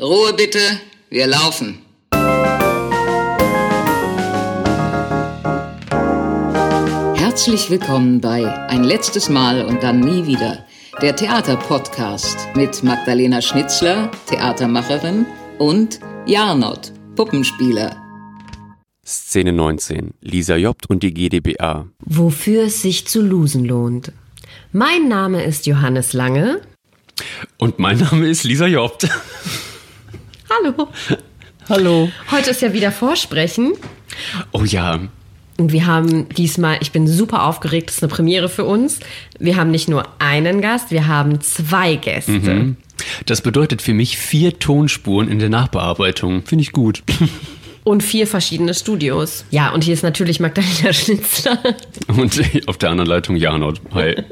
Ruhe bitte, wir laufen. Herzlich willkommen bei Ein letztes Mal und dann nie wieder, der Theaterpodcast mit Magdalena Schnitzler, Theatermacherin, und Jarnot, Puppenspieler. Szene 19. Lisa Jobt und die GdBA. Wofür es sich zu losen lohnt. Mein Name ist Johannes Lange. Und mein Name ist Lisa Jobt. Hallo. Hallo. Heute ist ja wieder Vorsprechen. Oh ja. Und wir haben diesmal, ich bin super aufgeregt, das ist eine Premiere für uns. Wir haben nicht nur einen Gast, wir haben zwei Gäste. Mhm. Das bedeutet für mich vier Tonspuren in der Nachbearbeitung. Finde ich gut. Und vier verschiedene Studios. Ja, und hier ist natürlich Magdalena Schnitzler. Und auf der anderen Leitung Janot. Hi.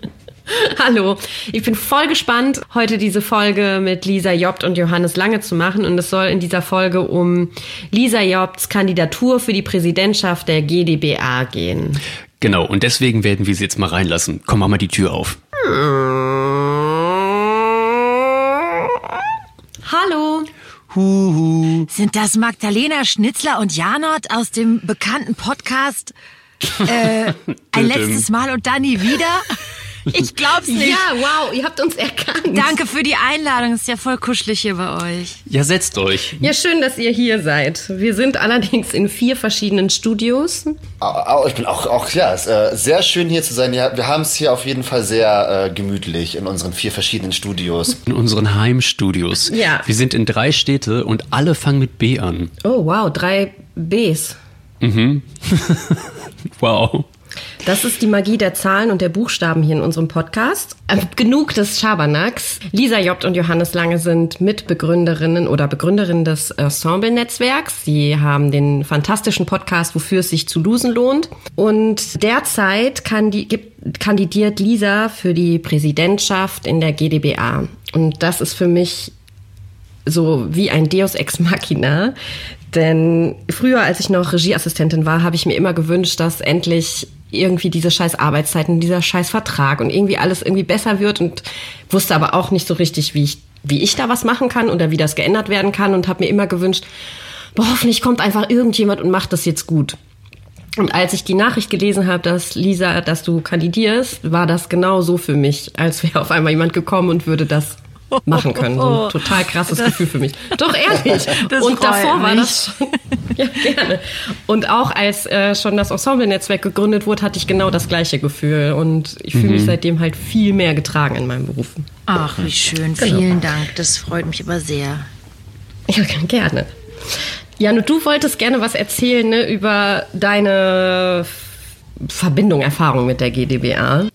Hallo, ich bin voll gespannt, heute diese Folge mit Lisa Jobt und Johannes Lange zu machen. Und es soll in dieser Folge um Lisa Jobts Kandidatur für die Präsidentschaft der GdBA gehen. Genau, und deswegen werden wir sie jetzt mal reinlassen. Komm, mach mal die Tür auf. Hallo. Huhu. Sind das Magdalena Schnitzler und Janot aus dem bekannten Podcast äh, Ein letztes Mal und dann nie wieder? Ich glaub's nicht. Ja, wow, ihr habt uns erkannt. Danke für die Einladung. Ist ja voll kuschelig hier bei euch. Ja, setzt euch. Ja, schön, dass ihr hier seid. Wir sind allerdings in vier verschiedenen Studios. Au, au, Ich bin auch, auch ja, es ist äh, sehr schön hier zu sein. Ja, wir haben es hier auf jeden Fall sehr äh, gemütlich in unseren vier verschiedenen Studios. In unseren Heimstudios. Ja. Wir sind in drei Städte und alle fangen mit B an. Oh, wow, drei Bs. Wow. Das ist die Magie der Zahlen und der Buchstaben hier in unserem Podcast. Äh, genug des Schabernacks. Lisa Jobt und Johannes Lange sind Mitbegründerinnen oder Begründerinnen des Ensemble-Netzwerks. Sie haben den fantastischen Podcast, wofür es sich zu losen lohnt. Und derzeit kandidiert Lisa für die Präsidentschaft in der GdBA. Und das ist für mich so wie ein Deus ex machina. Denn früher, als ich noch Regieassistentin war, habe ich mir immer gewünscht, dass endlich irgendwie diese scheiß Arbeitszeiten, dieser scheiß Vertrag und irgendwie alles irgendwie besser wird und wusste aber auch nicht so richtig, wie ich, wie ich da was machen kann oder wie das geändert werden kann und habe mir immer gewünscht, boah, hoffentlich kommt einfach irgendjemand und macht das jetzt gut. Und als ich die Nachricht gelesen habe, dass Lisa, dass du kandidierst, war das genau so für mich, als wäre auf einmal jemand gekommen und würde das machen können. So ein total krasses Gefühl für mich. Doch ehrlich. das und davor war mich. das schon. Ja, gerne. Und auch als äh, schon das Ensemble-Netzwerk gegründet wurde, hatte ich genau das gleiche Gefühl. Und ich fühle mich seitdem halt viel mehr getragen in meinem Beruf. Ach, wie schön. Genau. Vielen Dank. Das freut mich aber sehr. Ja, gerne. Jan, du wolltest gerne was erzählen ne, über deine Verbindung, Erfahrung mit der GdBA.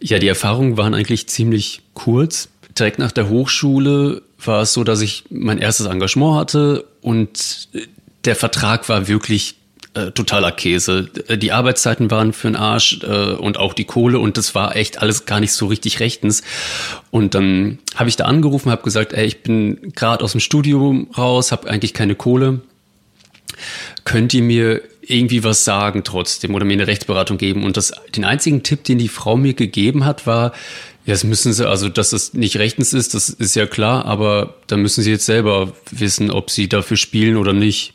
Ja, die Erfahrungen waren eigentlich ziemlich kurz. Direkt nach der Hochschule war es so, dass ich mein erstes Engagement hatte und der Vertrag war wirklich äh, totaler Käse. Die Arbeitszeiten waren für den Arsch äh, und auch die Kohle und das war echt alles gar nicht so richtig rechtens. Und dann habe ich da angerufen, habe gesagt, ey, ich bin gerade aus dem Studium raus, habe eigentlich keine Kohle. Könnt ihr mir irgendwie was sagen trotzdem oder mir eine Rechtsberatung geben? Und das, den einzigen Tipp, den die Frau mir gegeben hat, war, ja, das müssen sie, also dass es nicht rechtens ist, das ist ja klar, aber da müssen sie jetzt selber wissen, ob sie dafür spielen oder nicht.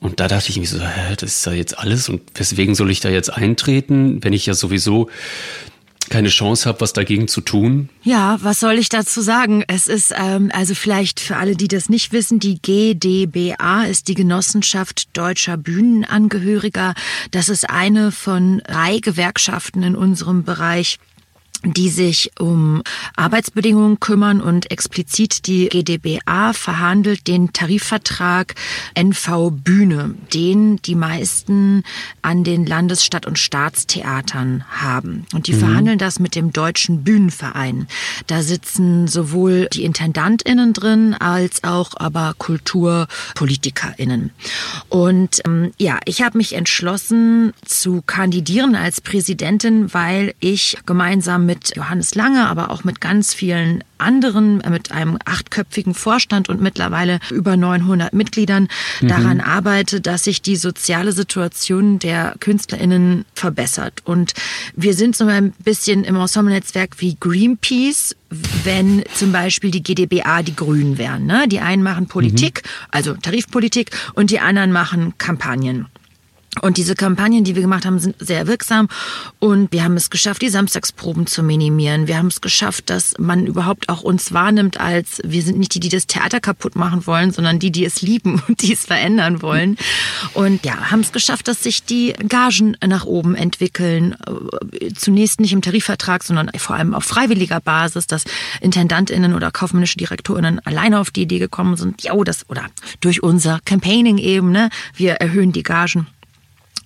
Und da dachte ich mir so, hä, das ist ja jetzt alles und weswegen soll ich da jetzt eintreten, wenn ich ja sowieso keine Chance habe, was dagegen zu tun? Ja, was soll ich dazu sagen? Es ist, ähm, also vielleicht für alle, die das nicht wissen, die GdBA ist die Genossenschaft deutscher Bühnenangehöriger. Das ist eine von drei Gewerkschaften in unserem Bereich die sich um Arbeitsbedingungen kümmern und explizit die GdBA verhandelt den Tarifvertrag NV Bühne, den die meisten an den Landes-, Stadt- und Staatstheatern haben. Und die verhandeln das mit dem Deutschen Bühnenverein. Da sitzen sowohl die IntendantInnen drin, als auch aber KulturpolitikerInnen. Und ähm, ja, ich habe mich entschlossen zu kandidieren als Präsidentin, weil ich gemeinsam mit mit Johannes Lange, aber auch mit ganz vielen anderen, äh, mit einem achtköpfigen Vorstand und mittlerweile über 900 Mitgliedern mhm. daran arbeite, dass sich die soziale Situation der KünstlerInnen verbessert. Und wir sind so ein bisschen im Ensemble-Netzwerk wie Greenpeace, wenn zum Beispiel die GdBA die Grünen wären. Ne? Die einen machen Politik, mhm. also Tarifpolitik, und die anderen machen Kampagnen. Und diese Kampagnen, die wir gemacht haben, sind sehr wirksam. Und wir haben es geschafft, die Samstagsproben zu minimieren. Wir haben es geschafft, dass man überhaupt auch uns wahrnimmt als, wir sind nicht die, die das Theater kaputt machen wollen, sondern die, die es lieben und die es verändern wollen. Und ja, haben es geschafft, dass sich die Gagen nach oben entwickeln. Zunächst nicht im Tarifvertrag, sondern vor allem auf freiwilliger Basis, dass IntendantInnen oder kaufmännische DirektorInnen alleine auf die Idee gekommen sind, ja, das, oder durch unser Campaigning eben, ne, wir erhöhen die Gagen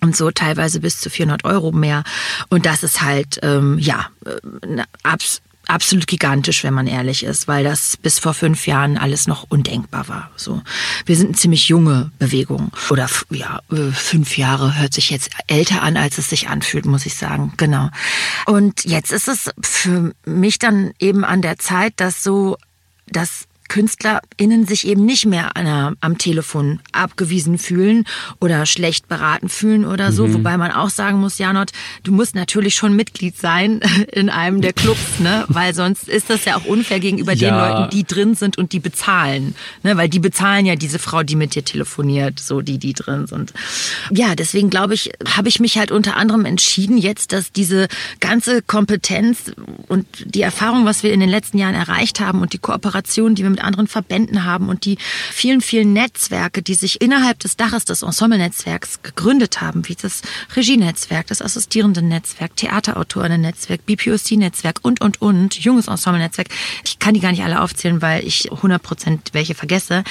und so teilweise bis zu 400 Euro mehr. Und das ist halt, ähm, ja, äh, abs absolut gigantisch, wenn man ehrlich ist, weil das bis vor fünf Jahren alles noch undenkbar war. So, wir sind eine ziemlich junge Bewegung oder ja, äh, fünf Jahre hört sich jetzt älter an, als es sich anfühlt, muss ich sagen. Genau. Und jetzt ist es für mich dann eben an der Zeit, dass so das KünstlerInnen sich eben nicht mehr einer, am Telefon abgewiesen fühlen oder schlecht beraten fühlen oder so. Mhm. Wobei man auch sagen muss, Janot, du musst natürlich schon Mitglied sein in einem der Clubs, ne? Weil sonst ist das ja auch unfair gegenüber ja. den Leuten, die drin sind und die bezahlen. Ne? Weil die bezahlen ja diese Frau, die mit dir telefoniert, so die, die drin sind. Ja, deswegen glaube ich, habe ich mich halt unter anderem entschieden jetzt, dass diese ganze Kompetenz und die Erfahrung, was wir in den letzten Jahren erreicht haben und die Kooperation, die wir mit mit anderen Verbänden haben und die vielen, vielen Netzwerke, die sich innerhalb des Daches des Ensemble-Netzwerks gegründet haben, wie das Regienetzwerk, das Assistierenden-Netzwerk, Theaterautorinnen-Netzwerk, BPOC-Netzwerk und, und, und, junges Ensemble-Netzwerk. Ich kann die gar nicht alle aufzählen, weil ich 100 Prozent welche vergesse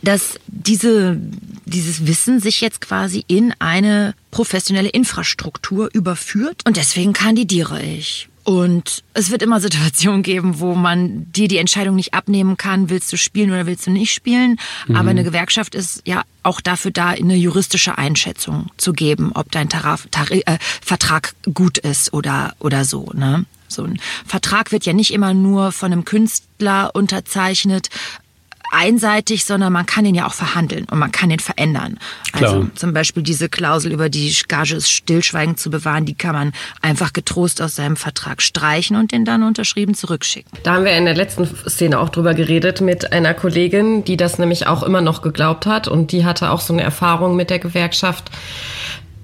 dass diese, dieses Wissen sich jetzt quasi in eine professionelle Infrastruktur überführt und deswegen kandidiere ich. Und es wird immer Situationen geben, wo man dir die Entscheidung nicht abnehmen kann, willst du spielen oder willst du nicht spielen. Mhm. Aber eine Gewerkschaft ist ja auch dafür da, eine juristische Einschätzung zu geben, ob dein Tarif, Tarif, äh, Vertrag gut ist oder, oder so. Ne? So ein Vertrag wird ja nicht immer nur von einem Künstler unterzeichnet, einseitig, sondern man kann ihn ja auch verhandeln und man kann ihn verändern. Klar. Also zum Beispiel diese Klausel über die Gage stillschweigend zu bewahren, die kann man einfach getrost aus seinem Vertrag streichen und den dann unterschrieben zurückschicken. Da haben wir in der letzten Szene auch drüber geredet mit einer Kollegin, die das nämlich auch immer noch geglaubt hat und die hatte auch so eine Erfahrung mit der Gewerkschaft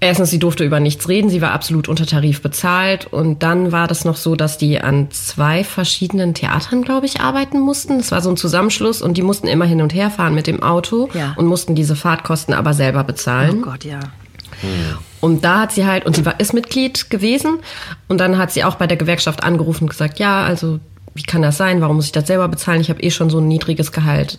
Erstens, sie durfte über nichts reden, sie war absolut unter Tarif bezahlt und dann war das noch so, dass die an zwei verschiedenen Theatern, glaube ich, arbeiten mussten. Das war so ein Zusammenschluss und die mussten immer hin und her fahren mit dem Auto ja. und mussten diese Fahrtkosten aber selber bezahlen. Oh Gott, ja. Und da hat sie halt, und sie war, ist Mitglied gewesen und dann hat sie auch bei der Gewerkschaft angerufen und gesagt, ja, also wie kann das sein? Warum muss ich das selber bezahlen? Ich habe eh schon so ein niedriges Gehalt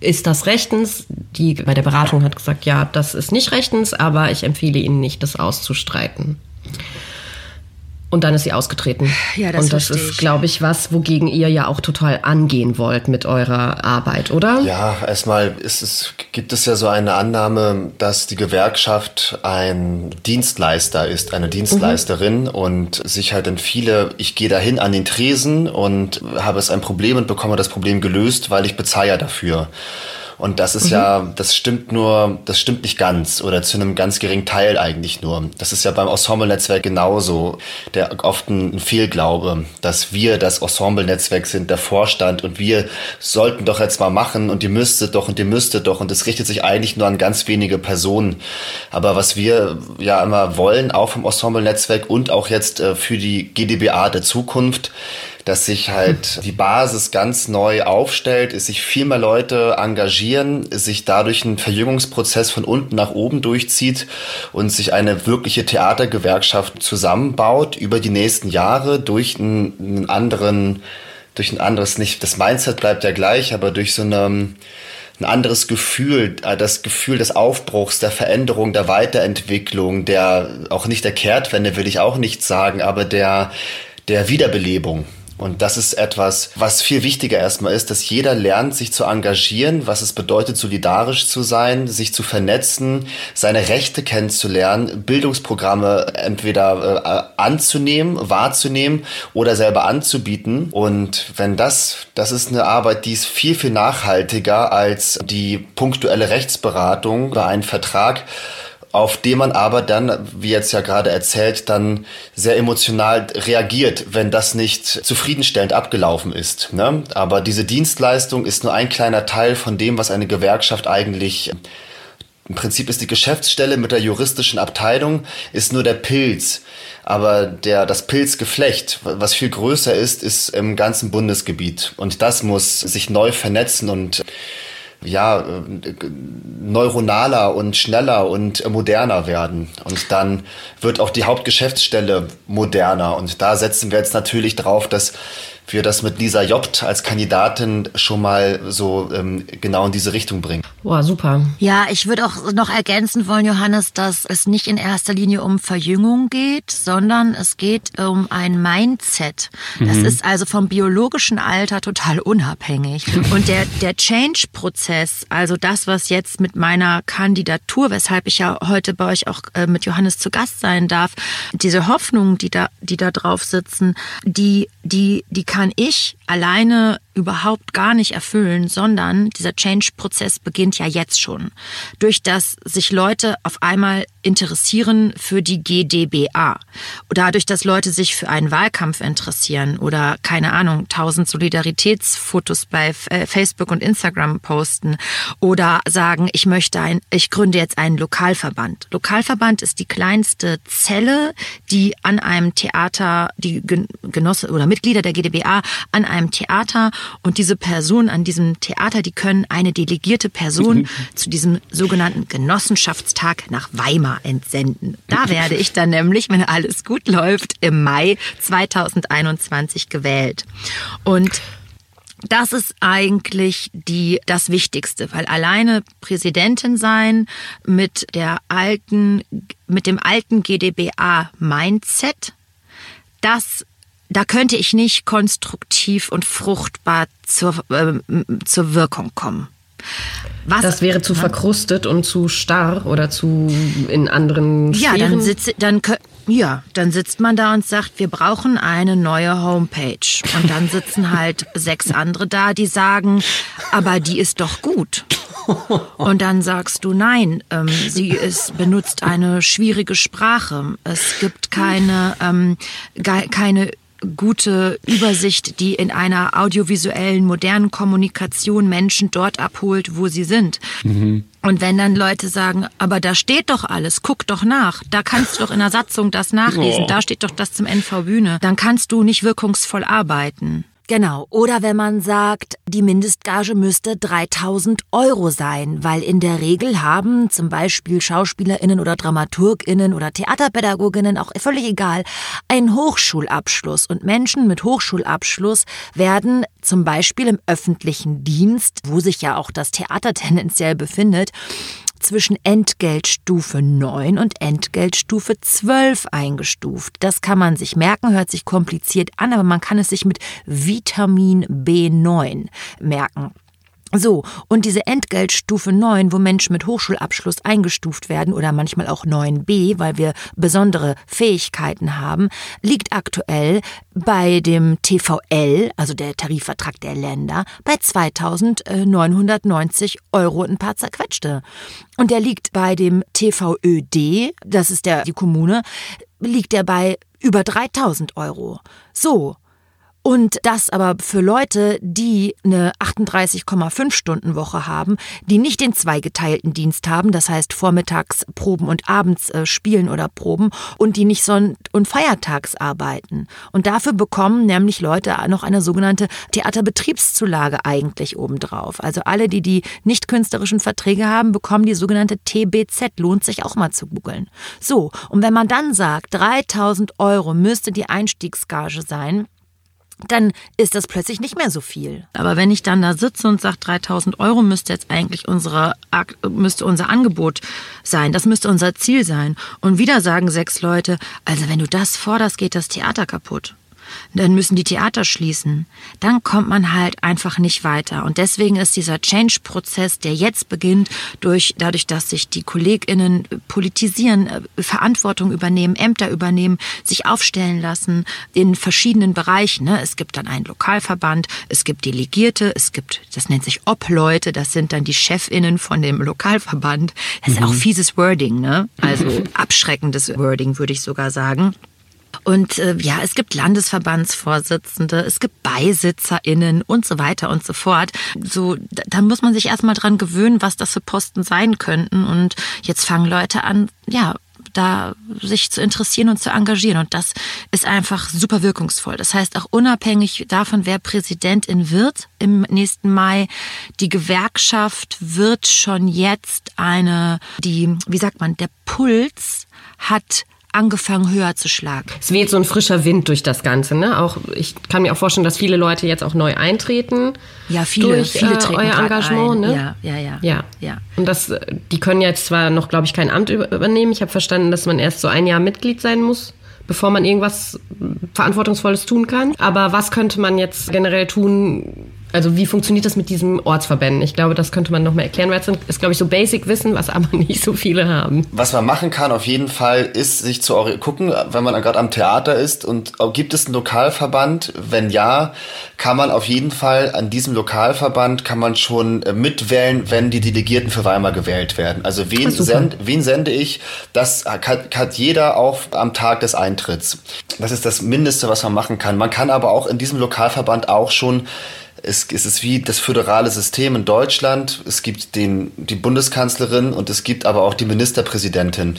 ist das rechtens? Die bei der Beratung hat gesagt, ja, das ist nicht rechtens, aber ich empfehle Ihnen nicht, das auszustreiten. Und dann ist sie ausgetreten. Ja, das Und das ist, glaube ich, was, wogegen ihr ja auch total angehen wollt mit eurer Arbeit, oder? Ja, erstmal ist es, gibt es ja so eine Annahme, dass die Gewerkschaft ein Dienstleister ist, eine Dienstleisterin mhm. und sich halt dann viele, ich gehe dahin an den Tresen und habe es ein Problem und bekomme das Problem gelöst, weil ich bezahle ja dafür. Und das ist mhm. ja, das stimmt nur, das stimmt nicht ganz oder zu einem ganz geringen Teil eigentlich nur. Das ist ja beim Ensemble-Netzwerk genauso. Der oft ein, Fehlglaube, dass wir das Ensemble-Netzwerk sind, der Vorstand und wir sollten doch jetzt mal machen und ihr müsstet doch und ihr müsstet doch und es richtet sich eigentlich nur an ganz wenige Personen. Aber was wir ja immer wollen, auch vom Ensemble-Netzwerk und auch jetzt äh, für die GdBA der Zukunft, dass sich halt die Basis ganz neu aufstellt, es sich viel mehr Leute engagieren, sich dadurch ein Verjüngungsprozess von unten nach oben durchzieht und sich eine wirkliche Theatergewerkschaft zusammenbaut über die nächsten Jahre durch einen, einen anderen, durch ein anderes, nicht, das Mindset bleibt ja gleich, aber durch so eine, ein anderes Gefühl, äh, das Gefühl des Aufbruchs, der Veränderung, der Weiterentwicklung, der auch nicht der Kehrtwende will ich auch nicht sagen, aber der der Wiederbelebung Und das ist etwas, was viel wichtiger erstmal ist, dass jeder lernt, sich zu engagieren, was es bedeutet, solidarisch zu sein, sich zu vernetzen, seine Rechte kennenzulernen, Bildungsprogramme entweder äh, anzunehmen, wahrzunehmen oder selber anzubieten. Und wenn das, das ist eine Arbeit, die ist viel, viel nachhaltiger als die punktuelle Rechtsberatung bei einem Vertrag auf den man aber dann, wie jetzt ja gerade erzählt, dann sehr emotional reagiert, wenn das nicht zufriedenstellend abgelaufen ist. Ne? Aber diese Dienstleistung ist nur ein kleiner Teil von dem, was eine Gewerkschaft eigentlich im Prinzip ist die Geschäftsstelle mit der juristischen Abteilung ist nur der Pilz. Aber der, das Pilzgeflecht, was viel größer ist, ist im ganzen Bundesgebiet. Und das muss sich neu vernetzen und ja, äh, neuronaler und schneller und moderner werden. Und dann wird auch die Hauptgeschäftsstelle moderner. Und da setzen wir jetzt natürlich drauf, dass wir das mit Lisa Jobt als Kandidatin schon mal so ähm, genau in diese Richtung bringen. Boah, super. Ja, ich würde auch noch ergänzen wollen, Johannes, dass es nicht in erster Linie um Verjüngung geht, sondern es geht um ein Mindset. Das mhm. ist also vom biologischen Alter total unabhängig. Und der, der Change-Prozess, also das, was jetzt mit meiner Kandidatur, weshalb ich ja heute bei euch auch äh, mit Johannes zu Gast sein darf, diese Hoffnungen, die da, die da drauf sitzen, die, die, die kann kann ich alleine überhaupt gar nicht erfüllen, sondern dieser Change-Prozess beginnt ja jetzt schon. Durch das sich Leute auf einmal interessieren für die GDBA. Dadurch, dass Leute sich für einen Wahlkampf interessieren oder, keine Ahnung, tausend Solidaritätsfotos bei äh, Facebook und Instagram posten oder sagen, ich möchte ein, ich gründe jetzt einen Lokalverband. Lokalverband ist die kleinste Zelle, die an einem Theater, die Genosse oder Mitglieder der GDBA an einem Theater und diese Person an diesem Theater, die können eine delegierte Person zu diesem sogenannten Genossenschaftstag nach Weimar entsenden. Da werde ich dann nämlich, wenn alles gut läuft, im Mai 2021 gewählt. Und das ist eigentlich die, das Wichtigste, weil alleine Präsidentin sein mit der alten, mit dem alten GDBA Mindset, das da könnte ich nicht konstruktiv und fruchtbar zur, äh, zur Wirkung kommen. Was? Das wäre zu verkrustet und zu starr oder zu in anderen Sphären. Ja, dann sitzt dann ja, dann sitzt man da und sagt, wir brauchen eine neue Homepage und dann sitzen halt sechs andere da, die sagen, aber die ist doch gut. Und dann sagst du, nein, ähm, sie ist, benutzt eine schwierige Sprache. Es gibt keine, ähm, keine gute Übersicht, die in einer audiovisuellen, modernen Kommunikation Menschen dort abholt, wo sie sind. Mhm. Und wenn dann Leute sagen, aber da steht doch alles, guck doch nach, da kannst du doch in der Satzung das nachlesen, oh. da steht doch das zum NV Bühne, dann kannst du nicht wirkungsvoll arbeiten. Genau. Oder wenn man sagt, die Mindestgage müsste 3000 Euro sein, weil in der Regel haben zum Beispiel SchauspielerInnen oder DramaturgInnen oder TheaterpädagogInnen, auch völlig egal, einen Hochschulabschluss. Und Menschen mit Hochschulabschluss werden zum Beispiel im öffentlichen Dienst, wo sich ja auch das Theater tendenziell befindet, zwischen Entgeltstufe 9 und Entgeltstufe 12 eingestuft. Das kann man sich merken, hört sich kompliziert an, aber man kann es sich mit Vitamin B9 merken. So, und diese Entgeltstufe 9, wo Menschen mit Hochschulabschluss eingestuft werden oder manchmal auch 9b, weil wir besondere Fähigkeiten haben, liegt aktuell bei dem TVL, also der Tarifvertrag der Länder, bei 2990 Euro und ein paar zerquetschte. Und der liegt bei dem TVÖD, das ist der, die Kommune, liegt der bei über 3000 Euro. So, und das aber für Leute, die eine 38,5 Stunden Woche haben, die nicht den zweigeteilten Dienst haben, das heißt vormittags proben und abends äh, spielen oder proben und die nicht sonn- und feiertags arbeiten. Und dafür bekommen nämlich Leute noch eine sogenannte Theaterbetriebszulage eigentlich obendrauf. Also alle, die die nicht künstlerischen Verträge haben, bekommen die sogenannte TBZ. Lohnt sich auch mal zu googeln. So, und wenn man dann sagt, 3000 Euro müsste die Einstiegsgage sein, dann ist das plötzlich nicht mehr so viel. Aber wenn ich dann da sitze und sage, 3000 Euro müsste jetzt eigentlich unsere, müsste unser Angebot sein, das müsste unser Ziel sein. Und wieder sagen sechs Leute, also wenn du das forderst, geht das Theater kaputt. Dann müssen die Theater schließen. Dann kommt man halt einfach nicht weiter. Und deswegen ist dieser Change-Prozess, der jetzt beginnt, durch, dadurch, dass sich die KollegInnen politisieren, äh, Verantwortung übernehmen, Ämter übernehmen, sich aufstellen lassen in verschiedenen Bereichen. Ne? Es gibt dann einen Lokalverband, es gibt Delegierte, es gibt, das nennt sich Obleute, das sind dann die ChefInnen von dem Lokalverband. Das ist mhm. auch fieses Wording, ne? Also abschreckendes Wording, würde ich sogar sagen. Und äh, ja, es gibt Landesverbandsvorsitzende, es gibt BeisitzerInnen und so weiter und so fort. So, da muss man sich erstmal dran gewöhnen, was das für Posten sein könnten. Und jetzt fangen Leute an, ja, da sich zu interessieren und zu engagieren. Und das ist einfach super wirkungsvoll. Das heißt, auch unabhängig davon, wer Präsidentin wird im nächsten Mai, die Gewerkschaft wird schon jetzt eine, die, wie sagt man, der Puls hat angefangen höher zu schlagen. Es weht so ein frischer Wind durch das Ganze, ne? Auch ich kann mir auch vorstellen, dass viele Leute jetzt auch neu eintreten. Ja, viele, durch, viele äh, treten euer Engagement, ein. ne? Ja, ja, ja, ja. ja. Und das, die können jetzt zwar noch, glaube ich, kein Amt übernehmen. Ich habe verstanden, dass man erst so ein Jahr Mitglied sein muss bevor man irgendwas Verantwortungsvolles tun kann. Aber was könnte man jetzt generell tun, also wie funktioniert das mit diesem Ortsverbänden? Ich glaube, das könnte man noch mal erklären, weil es ist, glaube ich, so Basic-Wissen, was aber nicht so viele haben. Was man machen kann auf jeden Fall, ist sich zu gucken, wenn man gerade am Theater ist und gibt es einen Lokalverband? Wenn ja, kann man auf jeden Fall an diesem Lokalverband kann man schon äh, mitwählen, wenn die Delegierten für Weimar gewählt werden. Also wen, send, wen sende ich? Das hat, hat jeder auf am Tag des Eintritts. Das ist das Mindeste, was man machen kann. Man kann aber auch in diesem Lokalverband auch schon es, es ist wie das föderale System in Deutschland. Es gibt den, die Bundeskanzlerin und es gibt aber auch die Ministerpräsidentin,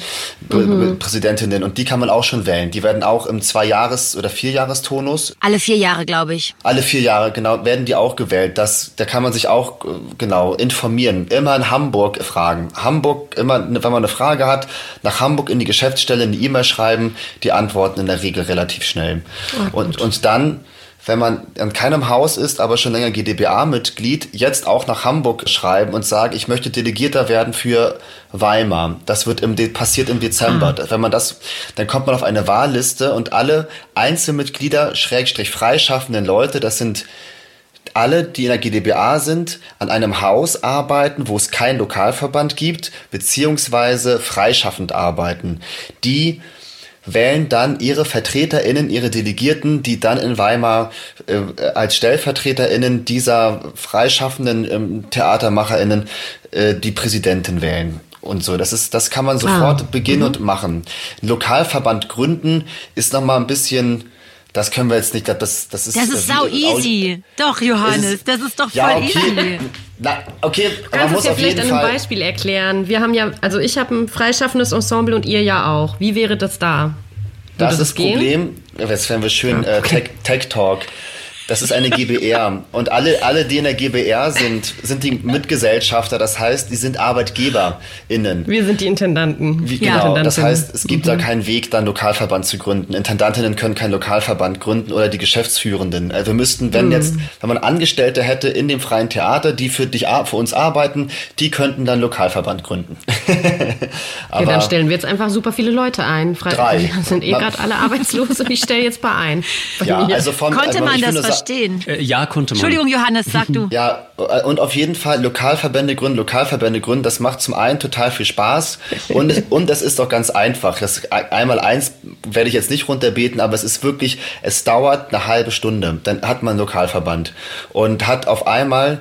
mhm. Präsidentinnen und die kann man auch schon wählen. Die werden auch im Zwei-Jahres- oder Vierjahrestonus. Alle vier Jahre, glaube ich. Alle vier Jahre, genau, werden die auch gewählt. Das, da kann man sich auch äh, genau informieren. Immer in Hamburg fragen. Hamburg, immer, wenn man eine Frage hat, nach Hamburg in die Geschäftsstelle eine E-Mail schreiben. Die antworten in der Regel relativ schnell. Oh, und, und dann wenn man an keinem Haus ist, aber schon länger GdBA-Mitglied, jetzt auch nach Hamburg schreiben und sagen, ich möchte Delegierter werden für Weimar. Das wird im, passiert im Dezember. Ah. Wenn man das, dann kommt man auf eine Wahlliste und alle Einzelmitglieder, Schrägstrich freischaffenden Leute, das sind alle, die in der GdBA sind, an einem Haus arbeiten, wo es keinen Lokalverband gibt, beziehungsweise freischaffend arbeiten. Die wählen dann ihre VertreterInnen, ihre Delegierten, die dann in Weimar äh, als StellvertreterInnen dieser freischaffenden ähm, TheatermacherInnen äh, die Präsidentin wählen und so. Das ist, das kann man sofort ah. beginnen mhm. und machen. Lokalverband gründen ist noch mal ein bisschen das können wir jetzt nicht, das, das ist. Das ist äh, sau easy. Doch, Johannes, ist, das ist doch voll ja, okay. easy. Na, okay, du kannst es ja vielleicht an einem Beispiel erklären. Wir haben ja, also ich habe ein freischaffendes Ensemble und ihr ja auch. Wie wäre das da? Würde das ist das Problem. Jetzt werden wir schön äh, Tech, Tech Talk. Das ist eine GBR. Und alle, alle, die in der GBR sind, sind die Mitgesellschafter. Das heißt, die sind ArbeitgeberInnen. Wir sind die Intendanten. Wie, genau. Das heißt, es gibt mhm. da keinen Weg, dann Lokalverband zu gründen. Intendantinnen können keinen Lokalverband gründen oder die Geschäftsführenden. Also wir müssten, wenn mhm. jetzt, wenn man Angestellte hätte in dem freien Theater, die für dich, für uns arbeiten, die könnten dann Lokalverband gründen. Aber ja, dann stellen wir jetzt einfach super viele Leute ein. Fre drei. Sind eh gerade alle arbeitslos und ich stelle jetzt bei ein. ja, also von, Konnte also man das verstehen. Äh, ja, konnte man. Entschuldigung, Johannes, sag du. ja, äh, und auf jeden Fall Lokalverbände gründen, Lokalverbände gründen, das macht zum einen total viel Spaß und, und das ist doch ganz einfach. Das einmal eins werde ich jetzt nicht runterbeten, aber es ist wirklich, es dauert eine halbe Stunde. Dann hat man einen Lokalverband und hat auf einmal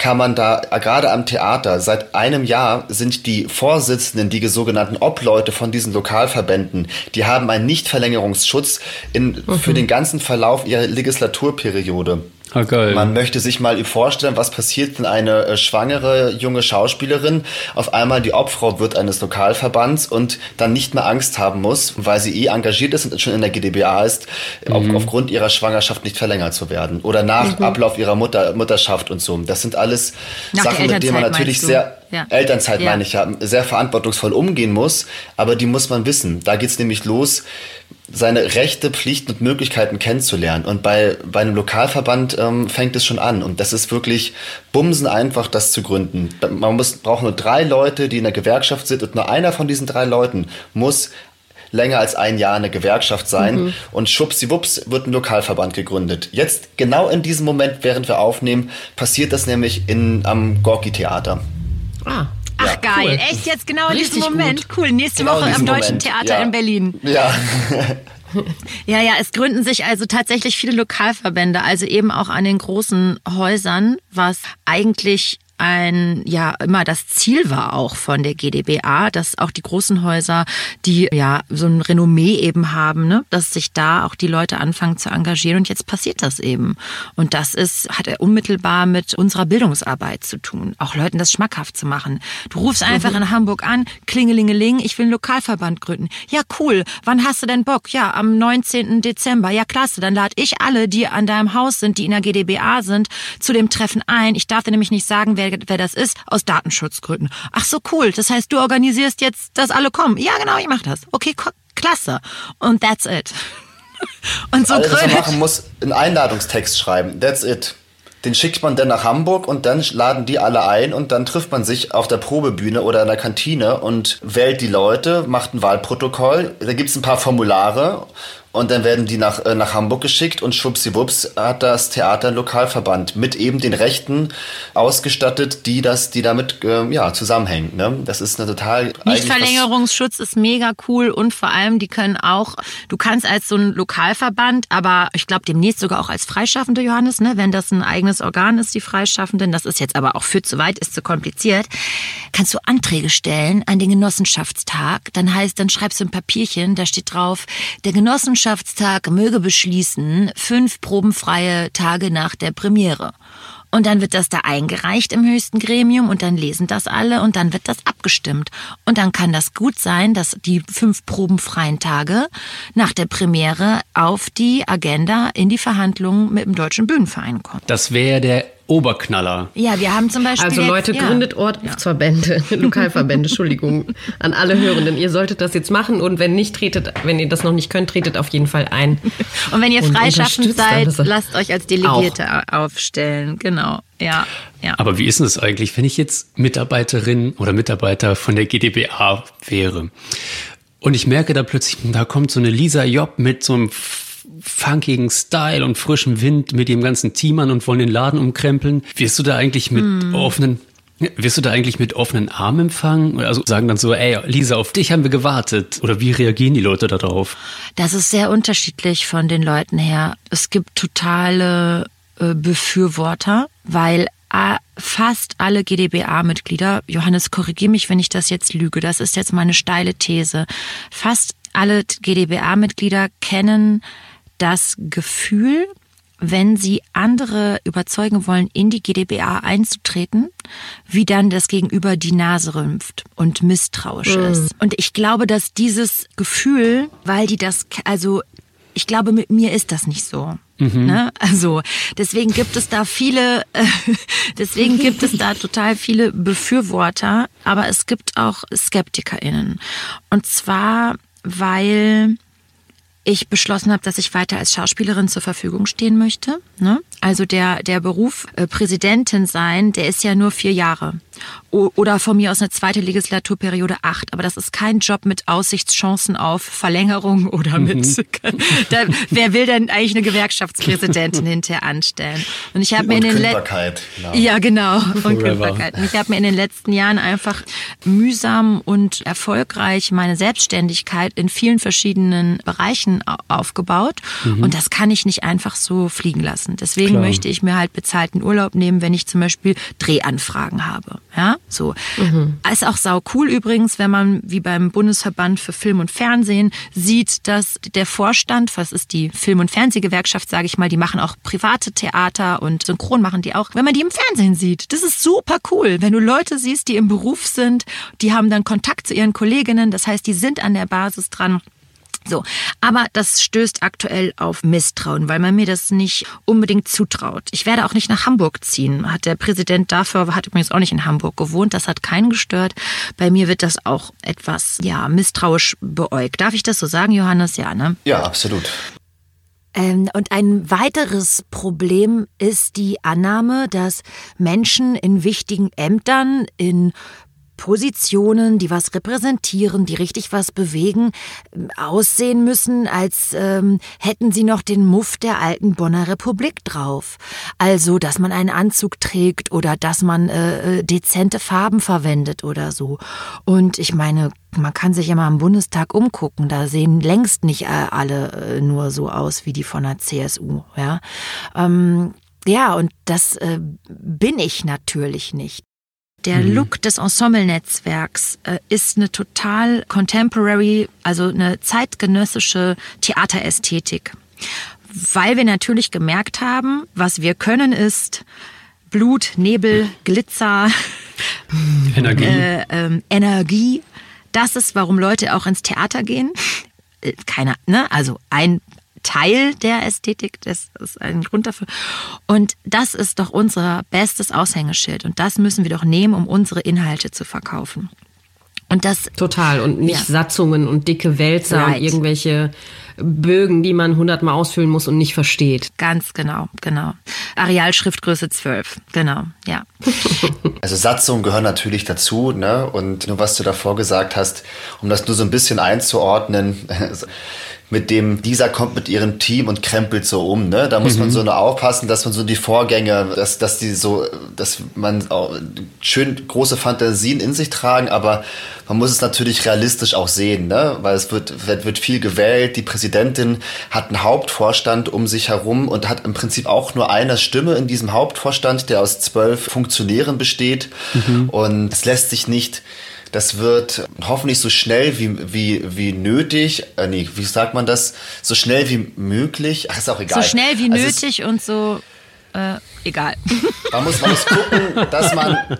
kann man da, äh, gerade am Theater, seit einem Jahr sind die Vorsitzenden, die sogenannten Obleute von diesen Lokalverbänden, die haben einen Nichtverlängerungsschutz in, mhm. für den ganzen Verlauf ihrer Legislaturperiode. Ah, geil. Man möchte sich mal vorstellen, was passiert, wenn eine äh, schwangere junge Schauspielerin auf einmal die Obfrau wird eines Lokalverbands und dann nicht mehr Angst haben muss, weil sie eh engagiert ist und schon in der GdBA ist, mhm. auf, aufgrund ihrer Schwangerschaft nicht verlängert zu werden. Oder nach mhm. Ablauf ihrer Mutter, Mutterschaft und so. Das sind alles nach Sachen, mit denen man natürlich sehr, ja. Elternzeit ja. meine ich ja, sehr verantwortungsvoll umgehen muss, aber die muss man wissen. Da geht's nämlich los, seine Rechte, Pflichten und Möglichkeiten kennenzulernen. Und bei, bei einem Lokalverband ähm, fängt es schon an. Und das ist wirklich bumsen einfach, das zu gründen. Man muss, braucht nur drei Leute, die in der Gewerkschaft sind und nur einer von diesen drei Leuten muss länger als ein Jahr eine Gewerkschaft sein mhm. und schwuppsiwupps wird ein Lokalverband gegründet. Jetzt, genau in diesem Moment, während wir aufnehmen, passiert das nämlich in, am Gorki-Theater. Ah. Ach ja, geil, cool. echt jetzt genau in diesem Moment. Gut. Cool, nächste genau Woche am Deutschen Moment. Theater ja. in Berlin. Ja. ja, ja, es gründen sich also tatsächlich viele Lokalverbände, also eben auch an den großen Häusern, was eigentlich ein, ja, immer das Ziel war auch von der GdBA, dass auch die großen Häuser, die ja so ein Renommee eben haben, ne, dass sich da auch die Leute anfangen zu engagieren und jetzt passiert das eben. Und das ist, hat er unmittelbar mit unserer Bildungsarbeit zu tun, auch Leuten das schmackhaft zu machen. Du rufst einfach mhm. in Hamburg an, klingelingeling, ich will einen Lokalverband gründen. Ja, cool. Wann hast du denn Bock? Ja, am 19. Dezember. Ja, klasse. Dann lade ich alle, die an deinem Haus sind, die in der GdBA sind, zu dem Treffen ein. Ich darf dir nämlich nicht sagen, wer wer, das ist, aus Datenschutzgründen. Ach so, cool. Das heißt, du organisierst jetzt, dass alle kommen. Ja, genau, ich mach das. Okay, klasse. Und that's it. Und so Alles, was man machen muss, einen Einladungstext schreiben. That's it. Den schickt man dann nach Hamburg und dann laden die alle ein und dann trifft man sich auf der Probebühne oder in der Kantine und wählt die Leute, macht ein Wahlprotokoll. Da gibt es ein paar Formulare und dann werden die nach, äh, nach Hamburg geschickt und schwuppsiwupps hat das Theater einen Lokalverband mit eben den Rechten ausgestattet, die das, die damit äh, ja, zusammenhängen. Ne? Das ist eine total. Nichtverlängerungsschutz ist mega cool und vor allem, die können auch, du kannst als so ein Lokalverband, aber ich glaube demnächst sogar auch als Freischaffende, Johannes, ne, wenn das ein eigenes Organ ist, die Freischaffenden, das ist jetzt aber auch für zu weit, ist zu kompliziert, kannst du Anträge stellen an den Genossenschaftstag. Dann heißt, dann schreibst du ein Papierchen, da steht drauf, der Genossenschaftstag Wissenschaftstag möge beschließen, fünf probenfreie Tage nach der Premiere. Und dann wird das da eingereicht im höchsten Gremium und dann lesen das alle und dann wird das abgestimmt. Und dann kann das gut sein, dass die fünf probenfreien Tage nach der Premiere auf die Agenda in die Verhandlungen mit dem Deutschen Bühnenverein kommen. Das wäre der Oberknaller. Ja, wir haben zum Beispiel. Also Leute, jetzt, ja. gründet Ortsverbände, Lokalverbände, Entschuldigung, an alle Hörenden. Ihr solltet das jetzt machen und wenn nicht, tretet, wenn ihr das noch nicht könnt, tretet auf jeden Fall ein. Und wenn ihr freischaffend seid, lasst euch als Delegierte auch. aufstellen. Genau. Ja, ja. Aber wie ist denn das eigentlich, wenn ich jetzt Mitarbeiterin oder Mitarbeiter von der GdBA wäre? Und ich merke da plötzlich, da kommt so eine Lisa Job mit so einem funkigen Style und frischem Wind mit dem ganzen Team an und wollen den Laden umkrempeln. Wirst du da eigentlich mit mm. offenen wirst du da eigentlich mit offenen Armen empfangen? Also sagen dann so, ey, Lisa, auf dich haben wir gewartet. Oder wie reagieren die Leute darauf? Das ist sehr unterschiedlich von den Leuten her. Es gibt totale äh, Befürworter, weil äh, fast alle GdBA-Mitglieder, Johannes, korrigier mich, wenn ich das jetzt lüge, das ist jetzt meine steile These, fast alle GdBA-Mitglieder kennen das Gefühl, wenn sie andere überzeugen wollen, in die GdBA einzutreten, wie dann das Gegenüber die Nase rümpft und misstrauisch mhm. ist. Und ich glaube, dass dieses Gefühl, weil die das, also ich glaube, mit mir ist das nicht so. Mhm. Ne? Also deswegen gibt es da viele, äh, deswegen gibt es da total viele Befürworter, aber es gibt auch SkeptikerInnen. Und zwar, weil ich beschlossen habe, dass ich weiter als Schauspielerin zur Verfügung stehen möchte. Ne? Also der, der Beruf äh, Präsidentin sein, der ist ja nur vier Jahre. Oder von mir aus eine zweite Legislaturperiode acht. Aber das ist kein Job mit Aussichtschancen auf Verlängerung oder mit. Mhm. da, wer will denn eigentlich eine Gewerkschaftspräsidentin hinterher anstellen? Und ich habe mir in den letzten genau. ja genau und Kündbarkeit. Ich habe mir in den letzten Jahren einfach mühsam und erfolgreich meine Selbstständigkeit in vielen verschiedenen Bereichen aufgebaut. Mhm. Und das kann ich nicht einfach so fliegen lassen. Deswegen Deswegen Klar. möchte ich mir halt bezahlten Urlaub nehmen, wenn ich zum Beispiel Drehanfragen habe. Ja, so. Mhm. Ist auch sau cool übrigens, wenn man wie beim Bundesverband für Film und Fernsehen sieht, dass der Vorstand, was ist die Film- und Fernsehgewerkschaft, sage ich mal, die machen auch private Theater und Synchron machen die auch. Wenn man die im Fernsehen sieht, das ist super cool. Wenn du Leute siehst, die im Beruf sind, die haben dann Kontakt zu ihren Kolleginnen, das heißt, die sind an der Basis dran. So, aber das stößt aktuell auf Misstrauen, weil man mir das nicht unbedingt zutraut. Ich werde auch nicht nach Hamburg ziehen. Hat der Präsident dafür, hat übrigens auch nicht in Hamburg gewohnt, das hat keinen gestört. Bei mir wird das auch etwas, ja, misstrauisch beäugt. Darf ich das so sagen, Johannes? Ja, ne? Ja, absolut. Ähm, und ein weiteres Problem ist die Annahme, dass Menschen in wichtigen Ämtern, in Positionen, die was repräsentieren, die richtig was bewegen, aussehen müssen, als ähm, hätten sie noch den Muff der alten Bonner Republik drauf. Also, dass man einen Anzug trägt oder dass man äh, äh dezente Farben verwendet oder so. Und ich meine, man kann sich ja mal im Bundestag umgucken, da sehen längst nicht äh, alle äh, nur so aus wie die von der CSU. Ja, ähm, ja und das äh, bin ich natürlich nicht. Der mhm. Look des Ensemble-Netzwerks äh, ist eine total contemporary, also eine zeitgenössische Theaterästhetik. Weil wir natürlich gemerkt haben, was wir können ist Blut, Nebel, Glitzer, Energie. Äh, ähm, Energie. Das ist, warum Leute auch ins Theater gehen. Äh, keiner, ne? Also ein Teil der Ästhetik, das ist ein Grund dafür. Und das ist doch unser bestes Aushängeschild. Und das müssen wir doch nehmen, um unsere Inhalte zu verkaufen. Und das total und nicht ja. Satzungen und dicke Wälzer right. und irgendwelche Bögen, die man hundertmal ausfüllen muss und nicht versteht. Ganz genau, genau. Arealschriftgröße 12, genau, ja. Also Satzungen gehören natürlich dazu, ne? Und nur was du davor gesagt hast, um das nur so ein bisschen einzuordnen, mit dem, dieser kommt mit ihrem Team und krempelt so um, ne? Da muss mhm. man so nur aufpassen, dass man so die Vorgänge, dass, dass die so, dass man auch schön große Fantasien in sich tragen, aber man muss es natürlich realistisch auch sehen, ne? Weil es wird, wird, wird viel gewählt, die Präsidentin hat einen Hauptvorstand um sich herum und hat im Prinzip auch nur eine Stimme in diesem Hauptvorstand, der aus zwölf Funktionären besteht. Mhm. Und es lässt sich nicht das wird hoffentlich so schnell wie, wie, wie nötig, äh, nee, wie sagt man das? So schnell wie möglich. Ach, ist auch egal. So schnell wie also nötig und so äh, egal. Man muss, man muss gucken, dass man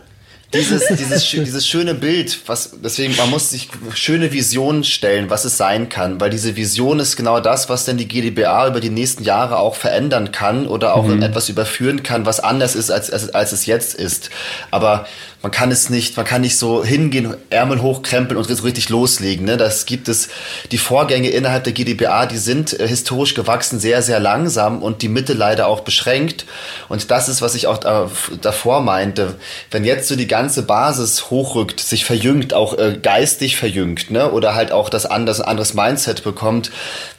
dieses, dieses, dieses schöne Bild, was, deswegen, man muss sich schöne Visionen stellen, was es sein kann, weil diese Vision ist genau das, was denn die GDBA über die nächsten Jahre auch verändern kann oder auch mhm. in etwas überführen kann, was anders ist, als, als, als es jetzt ist. Aber man kann es nicht, man kann nicht so hingehen, Ärmel hochkrempeln und so richtig loslegen. Ne? Das gibt es, die Vorgänge innerhalb der GDBA, die sind äh, historisch gewachsen sehr, sehr langsam und die Mitte leider auch beschränkt. Und das ist, was ich auch da, davor meinte. Wenn jetzt so die ganze Basis hochrückt, sich verjüngt, auch äh, geistig verjüngt, ne? oder halt auch das anders, anderes Mindset bekommt,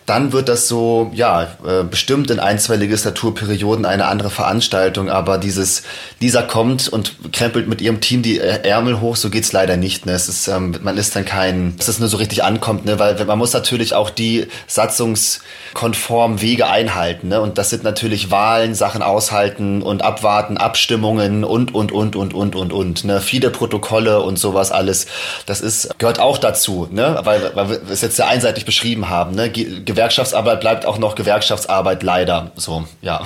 dann wird das so, ja, äh, bestimmt in ein, zwei Legislaturperioden eine andere Veranstaltung, aber dieses, dieser kommt und krempelt mit ihrem Team die Ärmel hoch, so geht's leider nicht. Ne? Es ist, ähm, man ist dann kein, dass es nur so richtig ankommt, ne? weil man muss natürlich auch die satzungskonformen Wege einhalten. Ne? Und das sind natürlich Wahlen, Sachen aushalten und abwarten, Abstimmungen und, und, und, und, und, und, und. Ne? Viele Protokolle und sowas alles. Das ist, gehört auch dazu, ne? weil, weil wir es jetzt sehr einseitig beschrieben haben. Ne? Gewerkschaftsarbeit bleibt auch noch Gewerkschaftsarbeit leider. So, ja.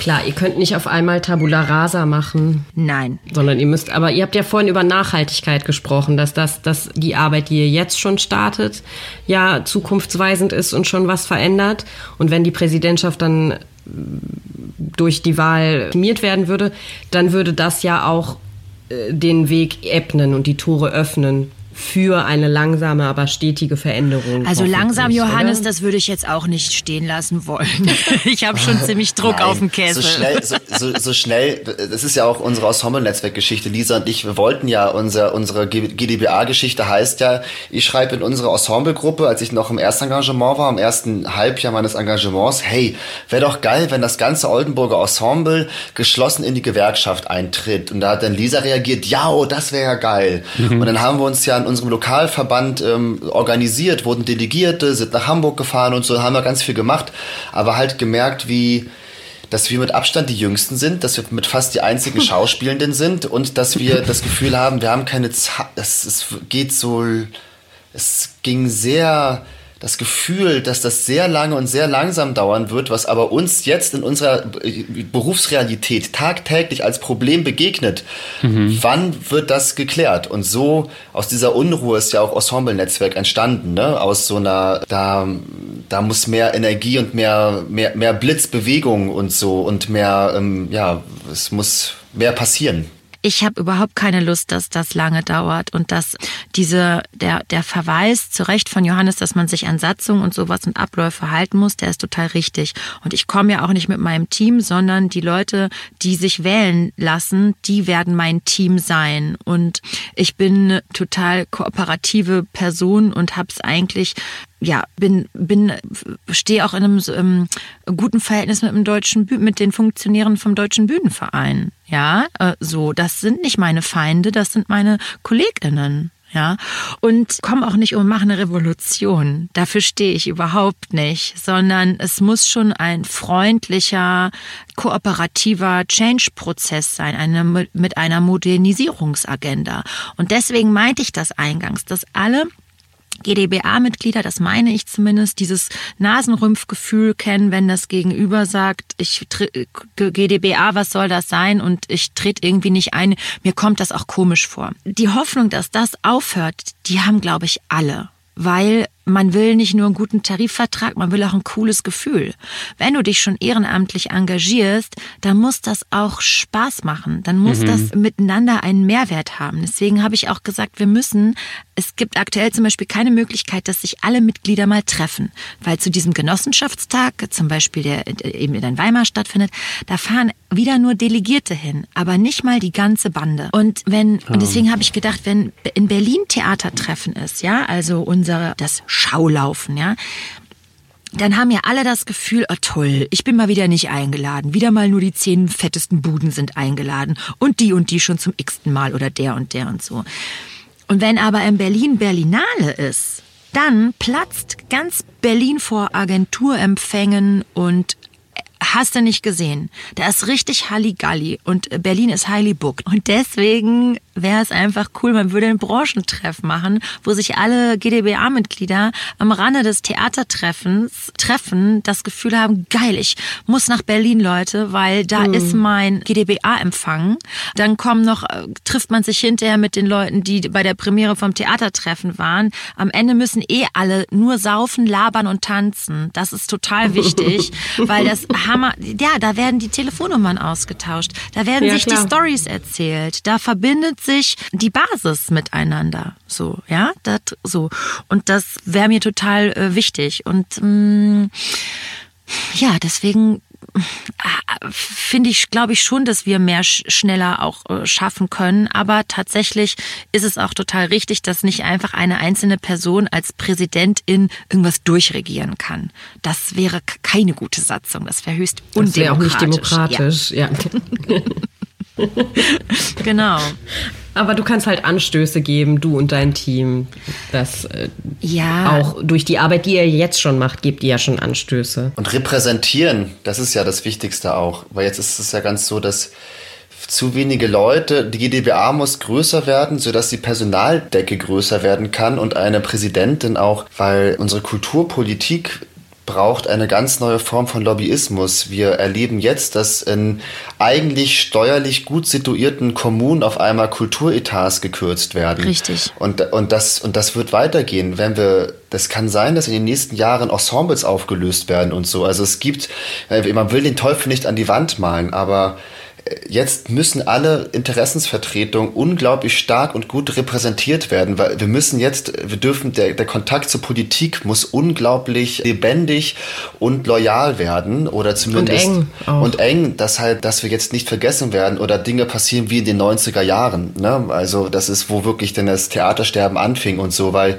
Klar, ihr könnt nicht auf einmal Tabula Rasa machen. Nein. Sondern ihr müsst, aber ihr habt ja vorhin über Nachhaltigkeit gesprochen, dass das, dass die Arbeit, die ihr jetzt schon startet, ja zukunftsweisend ist und schon was verändert. Und wenn die Präsidentschaft dann durch die Wahl optimiert werden würde, dann würde das ja auch äh, den Weg ebnen und die Tore öffnen für eine langsame, aber stetige Veränderung. Also langsam, Johannes, oder? das würde ich jetzt auch nicht stehen lassen wollen. ich habe schon ziemlich Druck Nein, auf dem Kessel. So schnell, so, so, so schnell, das ist ja auch unsere Ensemble-Netzwerk-Geschichte. Lisa und ich, wir wollten ja, unser, unsere GDBA-Geschichte heißt ja, ich schreibe in unsere Ensemble-Gruppe, als ich noch im ersten Engagement war, im ersten Halbjahr meines Engagements, hey, wäre doch geil, wenn das ganze Oldenburger Ensemble geschlossen in die Gewerkschaft eintritt. Und da hat dann Lisa reagiert, ja, oh, das wäre ja geil. Mhm. Und dann haben wir uns ja in unserem Lokalverband ähm, organisiert, wurden Delegierte, sind nach Hamburg gefahren und so, haben wir ganz viel gemacht, aber halt gemerkt, wie dass wir mit Abstand die Jüngsten sind, dass wir mit fast die einzigen Schauspielenden sind und dass wir das Gefühl haben, wir haben keine Zeit, es, es geht so, es ging sehr das Gefühl, dass das sehr lange und sehr langsam dauern wird, was aber uns jetzt in unserer Berufsrealität tagtäglich als Problem begegnet. Mhm. Wann wird das geklärt? Und so aus dieser Unruhe ist ja auch Ensemble-Netzwerk entstanden, ne? Aus so einer, da, da muss mehr Energie und mehr, mehr, mehr Blitzbewegung und so und mehr, ähm, ja, es muss mehr passieren. Ich habe überhaupt keine Lust, dass das lange dauert und dass diese, der, der Verweis zu Recht von Johannes, dass man sich an Satzungen und sowas und Abläufe halten muss, der ist total richtig. Und ich komme ja auch nicht mit meinem Team, sondern die Leute, die sich wählen lassen, die werden mein Team sein. Und ich bin total kooperative Person und habe es eigentlich ja, bin, bin, stehe auch in einem ähm, guten Verhältnis mit dem deutschen, mit den Funktionären vom Deutschen Bühnenverein. Ja, äh, so, das sind nicht meine Feinde, das sind meine KollegInnen. Ja, und komm auch nicht und mach eine Revolution. Dafür stehe ich überhaupt nicht, sondern es muss schon ein freundlicher, kooperativer Change-Prozess sein, eine, mit einer Modernisierungsagenda. Und deswegen meinte ich das eingangs, dass alle GDBA-Mitglieder, das meine ich zumindest, dieses Nasenrümpfgefühl kennen, wenn das Gegenüber sagt, ich GDBA, was soll das sein? Und ich trete irgendwie nicht ein. Mir kommt das auch komisch vor. Die Hoffnung, dass das aufhört, die haben, glaube ich, alle. Weil man will nicht nur einen guten Tarifvertrag, man will auch ein cooles Gefühl. Wenn du dich schon ehrenamtlich engagierst, dann muss das auch Spaß machen. Dann muss mhm. das miteinander einen Mehrwert haben. Deswegen habe ich auch gesagt, wir müssen, es gibt aktuell zum Beispiel keine Möglichkeit, dass sich alle Mitglieder mal treffen. Weil zu diesem Genossenschaftstag, zum Beispiel der eben in Weimar stattfindet, da fahren wieder nur Delegierte hin, aber nicht mal die ganze Bande. Und wenn, und deswegen habe ich gedacht, wenn in Berlin Theatertreffen ist, ja, also unser, das Schaulaufen, ja, dann haben ja alle das Gefühl, oh toll, ich bin mal wieder nicht eingeladen. Wieder mal nur die zehn fettesten Buden sind eingeladen und die und die schon zum x-ten Mal oder der und der und so. Und wenn aber in Berlin Berlinale ist, dann platzt ganz Berlin vor Agenturempfängen und hast du nicht gesehen. Da ist richtig Halligalli und Berlin ist highly booked. Und deswegen wäre es einfach cool, man würde ein Branchentreff machen, wo sich alle GdBA-Mitglieder am Rande des Theatertreffens treffen, das Gefühl haben, geil, ich muss nach Berlin, Leute, weil da mhm. ist mein GdBA-Empfang. Dann kommen noch, äh, trifft man sich hinterher mit den Leuten, die bei der Premiere vom Theatertreffen waren. Am Ende müssen eh alle nur saufen, labern und tanzen. Das ist total wichtig, weil das Hammer, ja, da werden die Telefonnummern ausgetauscht, da werden ja, sich klar. die Stories erzählt, da verbindet sich die Basis miteinander. So, ja, das so. Und das wäre mir total äh, wichtig. Und mh, mm, ja, deswegen finde ich, glaube ich schon, dass wir mehr schneller auch äh, schaffen können. Aber tatsächlich ist es auch total richtig, dass nicht einfach eine einzelne Person als Präsidentin irgendwas durchregieren kann. Das wäre keine gute Satzung. Das wäre höchst undemokratisch. Das wäre auch nicht demokratisch, ja. ja. genau. Aber du kannst halt Anstöße geben, du und dein Team. Das äh, ja. auch durch die Arbeit, die ihr jetzt schon macht, gebt ihr ja schon Anstöße. Und repräsentieren, das ist ja das Wichtigste auch. Weil jetzt ist es ja ganz so, dass zu wenige Leute, die GdBA muss größer werden, sodass die Personaldecke größer werden kann und eine Präsidentin auch, weil unsere Kulturpolitik braucht eine ganz neue Form von Lobbyismus. Wir erleben jetzt, dass in eigentlich steuerlich gut situierten Kommunen auf einmal Kulturetats gekürzt werden. Richtig. Und, und, das, und das wird weitergehen, wenn wir, das kann sein, dass in den nächsten Jahren Ensembles aufgelöst werden und so. Also es gibt, äh, man will den Teufel nicht an die Wand malen, aber jetzt müssen alle Interessensvertretungen unglaublich stark und gut repräsentiert werden, weil wir müssen jetzt, wir dürfen, der, der Kontakt zur Politik muss unglaublich lebendig und loyal werden oder zumindest und eng, auch. und eng dass halt, dass wir jetzt nicht vergessen werden oder Dinge passieren wie in den 90er Jahren. Ne? Also das ist, wo wirklich denn das Theatersterben anfing und so, weil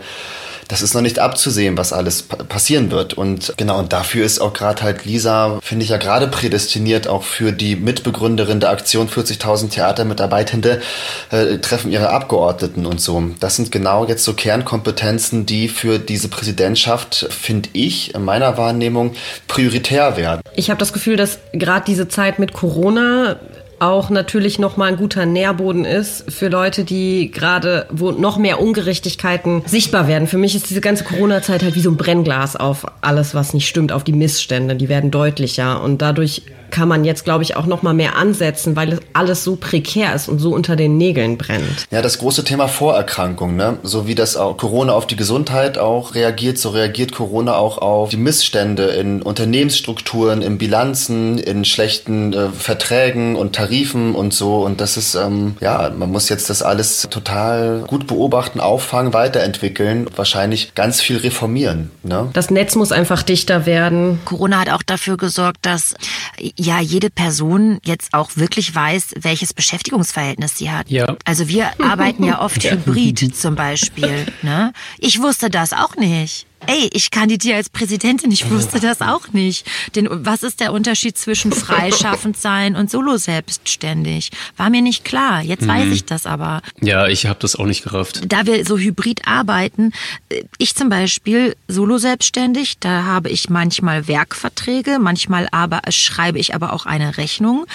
das ist noch nicht abzusehen, was alles passieren wird. Und genau, und dafür ist auch gerade halt Lisa, finde ich ja gerade prädestiniert, auch für die Mitbegründerin der Aktion 40.000 Theatermitarbeitende äh, treffen ihre Abgeordneten und so. Das sind genau jetzt so Kernkompetenzen, die für diese Präsidentschaft, finde ich, in meiner Wahrnehmung prioritär werden. Ich habe das Gefühl, dass gerade diese Zeit mit Corona auch natürlich nochmal ein guter Nährboden ist für Leute, die gerade, wo noch mehr Ungerechtigkeiten sichtbar werden. Für mich ist diese ganze Corona-Zeit halt wie so ein Brennglas auf alles, was nicht stimmt, auf die Missstände. Die werden deutlicher und dadurch kann man jetzt, glaube ich, auch noch mal mehr ansetzen, weil alles so prekär ist und so unter den Nägeln brennt. Ja, das große Thema Vorerkrankung, ne? So wie das Corona auf die Gesundheit auch reagiert, so reagiert Corona auch auf die Missstände in Unternehmensstrukturen, in Bilanzen, in schlechten äh, Verträgen und Tarifen Tarifen und so. Und das ist, ähm, ja, man muss jetzt das alles total gut beobachten, auffangen, weiterentwickeln, wahrscheinlich ganz viel reformieren. Ne? Das Netz muss einfach dichter werden. Corona hat auch dafür gesorgt, dass ja jede Person jetzt auch wirklich weiß, welches Beschäftigungsverhältnis sie hat. Ja. Also wir arbeiten ja oft hybrid zum Beispiel. Ne? Ich wusste das auch nicht. Ey, ich kandidiere als Präsidentin, ich wusste das auch nicht. Denn was ist der Unterschied zwischen freischaffend sein und solo selbstständig? War mir nicht klar. Jetzt weiß ich das aber. Ja, ich habe das auch nicht gerafft. Da wir so hybrid arbeiten, äh, ich zum Beispiel solo selbstständig, da habe ich manchmal Werkverträge, manchmal aber schreibe ich aber auch eine Rechnung.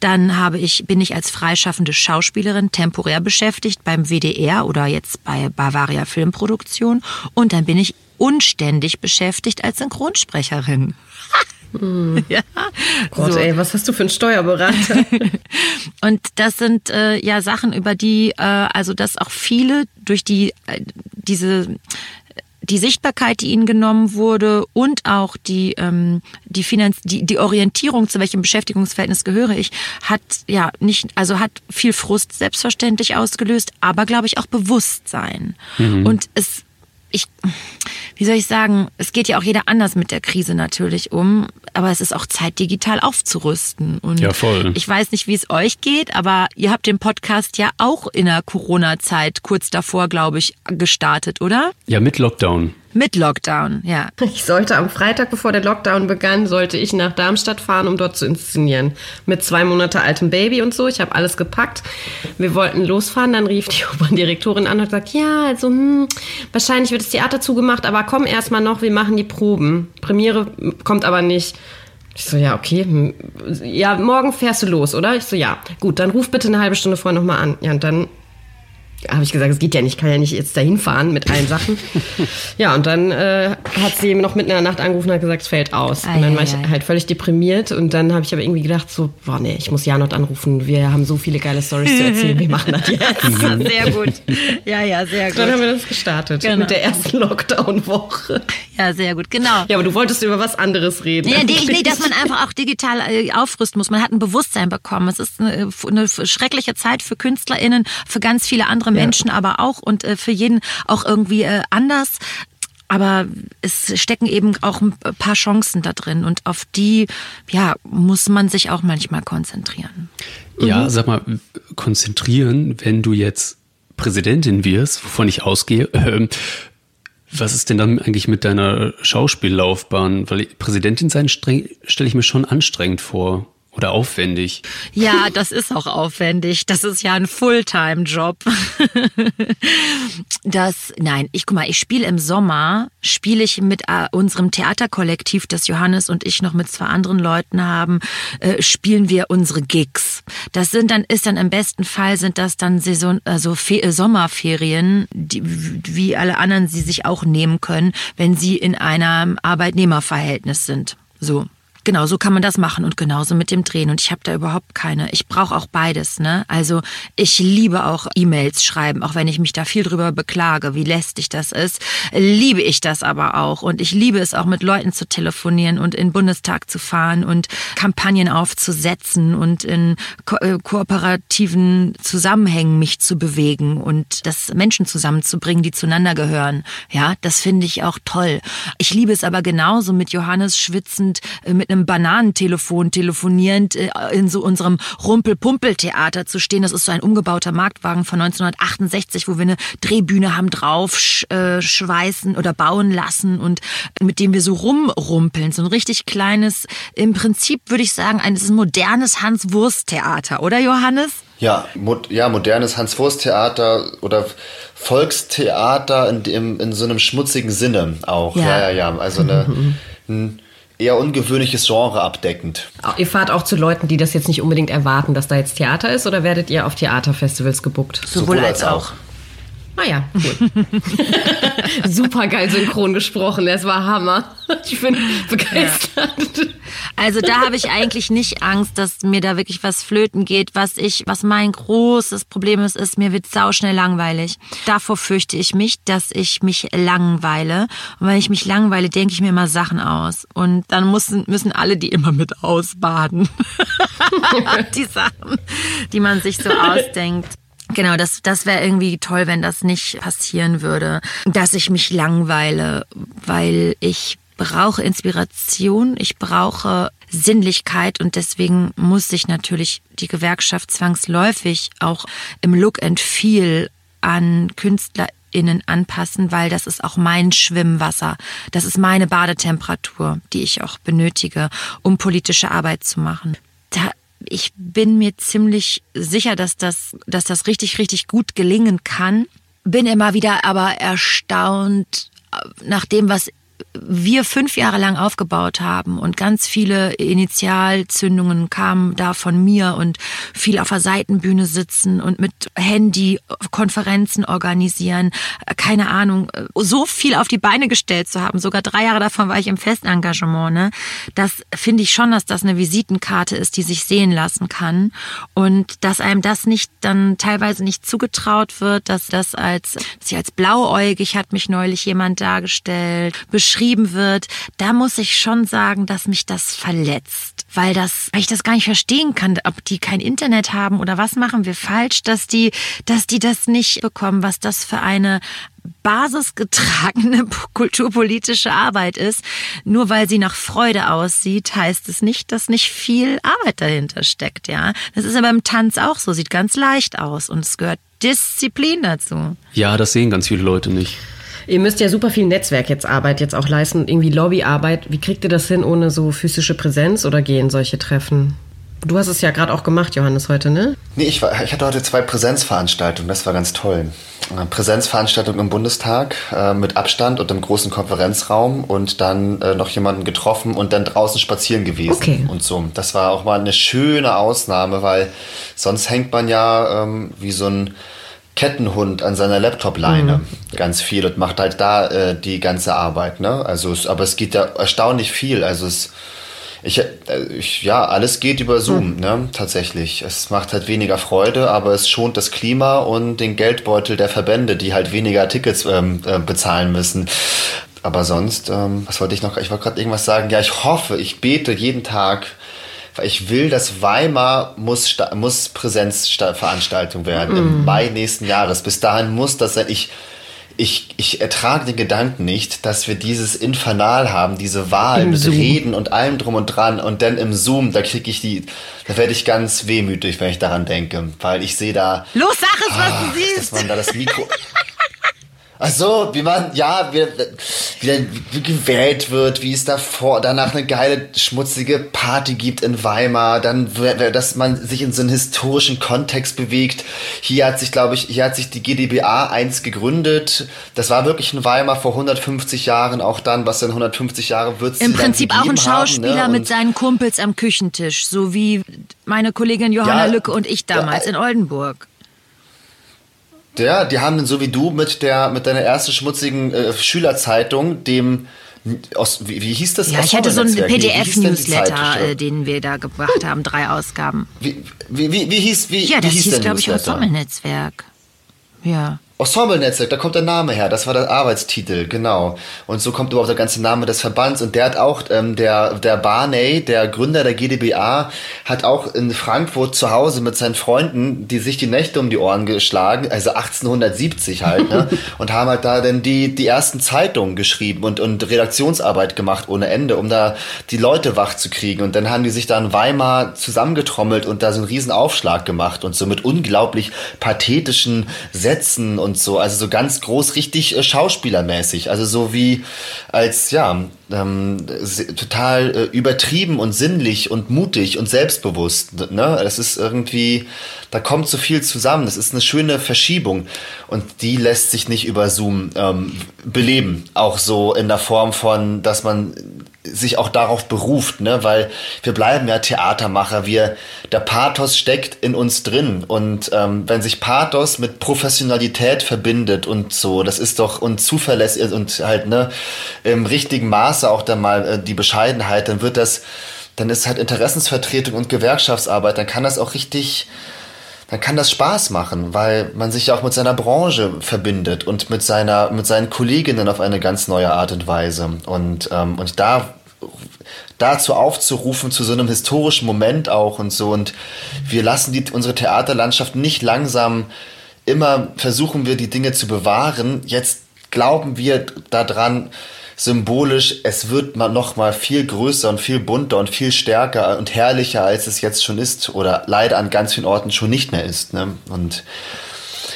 Dann habe ich, bin ich als freischaffende Schauspielerin temporär beschäftigt beim WDR oder jetzt bei Bavaria Filmproduktion. Und dann bin ich unständig beschäftigt als Synchronsprecherin. ja. Gott, So. ey, was hast du für einen Steuerberater? Und das sind äh, ja Sachen, über die, äh, also dass auch viele durch die äh, diese die Sichtbarkeit, die ihnen genommen wurde und auch die ähm, die, Finanz die die Orientierung zu welchem Beschäftigungsverhältnis gehöre ich, hat ja nicht also hat viel Frust selbstverständlich ausgelöst, aber glaube ich auch Bewusstsein. Und es ich, wie soll ich sagen, es geht ja auch jeder anders mit der Krise natürlich um, aber es ist auch Zeit, digital aufzurüsten. Und Ja, voll. ich weiß nicht, wie es euch geht, aber ihr habt den Podcast ja auch in der Corona-Zeit kurz davor, glaube ich, gestartet, oder? Ja, mit Lockdown. Mit Lockdown, ja. Ich sollte am Freitag, bevor der Lockdown begann, sollte ich nach Darmstadt fahren, um dort zu inszenieren. Mit zwei Monate altem Baby und so. Ich habe alles gepackt. Wir wollten losfahren, dann rief die Operndirektorin an und hat gesagt, ja, also hm, wahrscheinlich wird das Theater zugemacht, aber komm erst mal noch, wir machen die Proben. Premiere kommt aber nicht. Ich so, ja, okay. hm, Ja, morgen fährst du los, oder? Ich so, ja. Gut, dann ruf bitte eine halbe Stunde vorher nochmal an. Ja, und dann habe ich gesagt, es geht ja nicht, ich kann ja nicht jetzt dahin fahren mit allen Sachen. ja, und dann äh, hat sie noch mitten in der Nacht angerufen und hat gesagt, es fällt aus. und dann war ich halt völlig deprimiert und dann habe ich aber irgendwie gedacht, so, boah, nee, ich muss Janot anrufen, wir haben so viele geile Stories zu erzählen, wir machen das jetzt. Sehr gut. Ja, ja, sehr dann haben wir das gestartet Genau. mit der ersten Lockdown-Woche. Ja, sehr gut, genau. Ja, aber du wolltest über was anderes reden. Ja, nee, nee, dass man einfach auch digital äh, aufrüsten muss. Man hat ein Bewusstsein bekommen. Es ist eine, eine schreckliche Zeit für KünstlerInnen, für ganz viele andere Menschen aber auch und äh, für jeden auch irgendwie äh, anders. Aber es stecken eben auch ein paar Chancen da drin und auf die ja, muss man sich auch manchmal konzentrieren. Ja, sag mal, konzentrieren, wenn du jetzt Präsidentin wirst, wovon ich ausgehe. Ähm, was ist denn dann eigentlich mit deiner Schauspiellaufbahn? Weil Präsidentin sein stelle ich mir schon anstrengend vor oder aufwendig. Ja, das ist auch aufwendig. Das ist ja ein Fulltime-Job. Das, nein, ich guck mal, ich spiele im Sommer, spiele ich mit äh, unserem Theaterkollektiv, das Johannes und ich noch mit zwei anderen Leuten haben, äh, spielen wir unsere Gigs. Das sind dann, ist dann im besten Fall sind das dann Saison, also äh, Sommerferien, die, wie alle anderen sie sich auch nehmen können, wenn sie in einem Arbeitnehmerverhältnis sind. So. Genau, so kann man das machen und genauso mit dem Drehen. Und ich habe da überhaupt keine. Ich brauche auch beides. Ne? Also ich liebe auch E-Mails schreiben, auch wenn ich mich da viel drüber beklage, wie lästig das ist. Liebe ich das aber auch. Und ich liebe es auch mit Leuten zu telefonieren und in den Bundestag zu fahren und Kampagnen aufzusetzen und in ko äh, kooperativen Zusammenhängen mich zu bewegen und das Menschen zusammenzubringen, die zueinander gehören. Ja, das finde ich auch toll. Ich liebe es aber genauso mit Johannes schwitzend äh, mit einem Bananentelefon telefonierend äh, in so unserem Rumpel-Pumpel-Theater zu stehen. Das ist so ein umgebauter Marktwagen von 1968, wo wir eine Drehbühne haben drauf äh, schweißen oder bauen lassen und mit dem wir so rumrumpeln. So ein richtig kleines, im Prinzip würde ich sagen, ein, ein modernes Hans-Wurst-Theater, oder Johannes? Ja, mo ja, modernes Hans-Wurst-Theater oder Volkstheater in, dem, in so einem schmutzigen Sinne auch. Ja. Ja, ja, ja. Also eine, ein eher ungewöhnliches Genre abdeckend. Ihr fahrt auch zu Leuten, die das jetzt nicht unbedingt erwarten, dass da jetzt Theater ist, oder werdet ihr auf Theaterfestivals gebuckt? Sowohl, als auch. Ah ja, cool. Super geil synchron gesprochen, es war Hammer. Ich bin begeistert. Ja. Also da habe ich eigentlich nicht Angst, dass mir da wirklich was flöten geht. Was ich, was mein großes Problem ist, ist, mir wird sauschnell langweilig. Davor fürchte ich mich, dass ich mich langweile. Und wenn ich mich langweile, denke ich mir immer Sachen aus. Und dann müssen, müssen alle die immer mit ausbaden. die Sachen, die man sich so ausdenkt. Genau, das, das wäre irgendwie toll, wenn das nicht passieren würde, dass ich mich langweile, weil ich brauche Inspiration, ich brauche Sinnlichkeit und deswegen muss sich natürlich die Gewerkschaft zwangsläufig auch im Look and Feel an KünstlerInnen anpassen, weil das ist auch mein Schwimmwasser. Das ist meine Badetemperatur, die ich auch benötige, um politische Arbeit zu machen. Da ich bin mir ziemlich sicher, dass das, dass das richtig, richtig gut gelingen kann. Bin immer wieder aber erstaunt äh, nach dem, was wir fünf Jahre lang aufgebaut haben und ganz viele Initialzündungen kamen da von mir und viel auf der Seitenbühne sitzen und mit Handy Konferenzen organisieren, keine Ahnung, so viel auf die Beine gestellt zu haben. Sogar drei Jahre davon war ich im Festengagement. Ne? Das finde ich schon, dass das eine Visitenkarte ist, die sich sehen lassen kann und dass einem das nicht dann teilweise nicht zugetraut wird, dass das als, sie als blauäugig hat mich neulich jemand dargestellt, beschrieben wird, da muss ich schon sagen, dass mich das verletzt, weil das, weil ich das gar nicht verstehen kann, ob die kein Internet haben oder was machen wir falsch, dass die, dass die das nicht bekommen, was das für eine basisgetragene kulturpolitische Arbeit ist. Nur weil sie nach Freude aussieht, heißt es nicht, dass nicht viel Arbeit dahinter steckt, ja. Das ist aber im Tanz auch so, sieht ganz leicht aus und es gehört Disziplin dazu. Ja, das sehen ganz viele Leute nicht. Ihr müsst ja super viel Netzwerk jetzt Arbeit jetzt auch leisten, irgendwie Lobbyarbeit. Wie kriegt ihr das hin ohne so physische Präsenz oder gehen solche Treffen? Du hast es ja gerade auch gemacht, Johannes, heute, ne? Nee, ich, war, ich hatte heute zwei Präsenzveranstaltungen, das war ganz toll. Eine Präsenzveranstaltung im Bundestag äh, mit Abstand und im großen Konferenzraum und dann äh, noch jemanden getroffen und dann draußen spazieren gewesen okay. und so. Das war auch mal eine schöne Ausnahme, weil sonst hängt man ja ähm, wie so ein Kettenhund an seiner Laptop-Leine mhm. ganz viel und macht halt da äh, die ganze Arbeit. Ne? Also, es, aber es geht ja erstaunlich viel. Also es, ich, äh, ich, ja, alles geht über Zoom, mhm. ne? tatsächlich. Es macht halt weniger Freude, aber es schont das Klima und den Geldbeutel der Verbände, die halt weniger Tickets ähm, äh, bezahlen müssen. Aber sonst, ähm, was wollte ich noch? Ich wollte gerade irgendwas sagen. Ja, ich hoffe, ich bete jeden Tag ich will, dass Weimar muss, muss Präsenzveranstaltung werden mm. im Mai nächsten Jahres. Bis dahin muss das sein. Ich, ich, ich ertrage den Gedanken nicht, dass wir dieses Infernal haben, diese Wahl Im mit Zoom. Reden und allem drum und dran und dann im Zoom, da kriege ich die, da werde ich ganz wehmütig, wenn ich daran denke, weil ich sehe da. Los, sag es, was du siehst! Dass man da das Mikro. Ach so, wie man, ja, wie, wie, wie gewählt wird, wie es davor, danach eine geile, schmutzige Party gibt in Weimar, dann, dass man sich in so einen historischen Kontext bewegt. Hier hat sich, glaube ich, hier hat sich die GdBA 1 gegründet. Das war wirklich in Weimar vor 150 Jahren, auch dann, was in 150 Jahre wird Im Prinzip auch ein Schauspieler haben, ne? mit seinen Kumpels am Küchentisch, so wie meine Kollegin Johanna ja, Lücke und ich damals ja, in Oldenburg. Ja, die haben dann so wie du mit der mit deiner ersten schmutzigen äh, Schülerzeitung, dem aus, wie, wie hieß das? Ja, ich hatte so einen PDF-Newsletter, äh, den wir da gebracht haben, drei Ausgaben. Wie, wie, wie, wie hieß wie? Ja, das hieß, hieß glaube ich, Ensemble-Netzwerk. Ja. Ensemble-Netzwerk, da kommt der Name her, das war der Arbeitstitel, genau. Und so kommt überhaupt der ganze Name des Verbands. Und der hat auch, ähm, der, der Barney, der Gründer der GdBA, hat auch in Frankfurt zu Hause mit seinen Freunden, die sich die Nächte um die Ohren geschlagen, also 1870 halt, ne? und haben halt da dann die, die ersten Zeitungen geschrieben und, und Redaktionsarbeit gemacht ohne Ende, um da die Leute wach zu kriegen. Und dann haben die sich da in Weimar zusammengetrommelt und da so einen riesen Aufschlag gemacht und so mit unglaublich pathetischen Sätzen und so, also so ganz groß, richtig äh, schauspielermäßig, also so wie als, ja, ähm, total äh, übertrieben und sinnlich und mutig und selbstbewusst. Ne? Das ist irgendwie, da kommt so viel zusammen. Das ist eine schöne Verschiebung und die lässt sich nicht über Zoom ähm, beleben. Auch so in der Form von, dass man sich auch darauf beruft, ne? weil wir bleiben ja Theatermacher, wir, der Pathos steckt in uns drin und ähm, wenn sich Pathos mit Professionalität verbindet und so, das ist doch und zuverlässig und halt ne im richtigen Maße auch dann mal äh, die Bescheidenheit, dann wird das, dann ist halt Interessensvertretung und Gewerkschaftsarbeit, dann kann das auch richtig dann kann das Spaß machen, weil man sich ja auch mit seiner Branche verbindet und mit seiner, mit seinen Kolleginnen auf eine ganz neue Art und Weise. Und, ähm, und da dazu aufzurufen, zu so einem historischen Moment auch und so. Und wir lassen die, unsere Theaterlandschaft nicht langsam, immer versuchen wir die Dinge zu bewahren. Jetzt glauben wir daran, symbolisch, es wird noch mal viel größer und viel bunter und viel stärker und herrlicher, als es jetzt schon ist oder leider an ganz vielen Orten schon nicht mehr ist. Ne? Und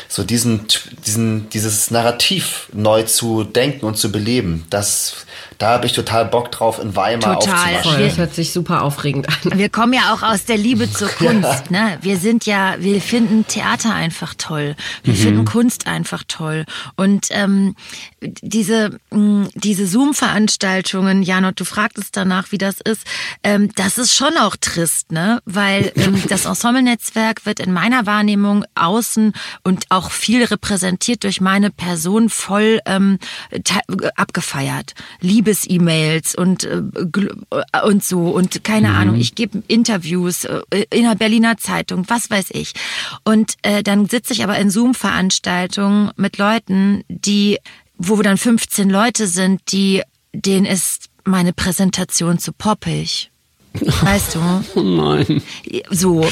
so diesen, diesen, dieses Narrativ neu zu denken und zu beleben, das da habe ich total Bock drauf, in Weimar Total. Das hört sich super aufregend an. Wir kommen ja auch aus der Liebe zur Kunst. Ja. Ne? Wir sind ja, wir finden Theater einfach toll. Wir mhm. finden Kunst einfach toll. Und ähm, diese, mh, diese Zoom-Veranstaltungen, Janot, du fragtest danach, wie das ist, ähm, das ist schon auch trist, ne? Weil ähm, das Ensemble-Netzwerk wird in meiner Wahrnehmung außen und auch viel repräsentiert durch meine Person voll ähm, abgefeiert. Liebe Liebes-E-Mails und, äh, und so und keine mhm. Ahnung, ich gebe Interviews äh, in der Berliner Zeitung, was weiß ich. Und äh, dann sitze ich aber in Zoom-Veranstaltungen mit Leuten, die, wo dann 15 Leute sind, die, denen ist meine Präsentation zu poppig. Weißt du? Oh nein. So.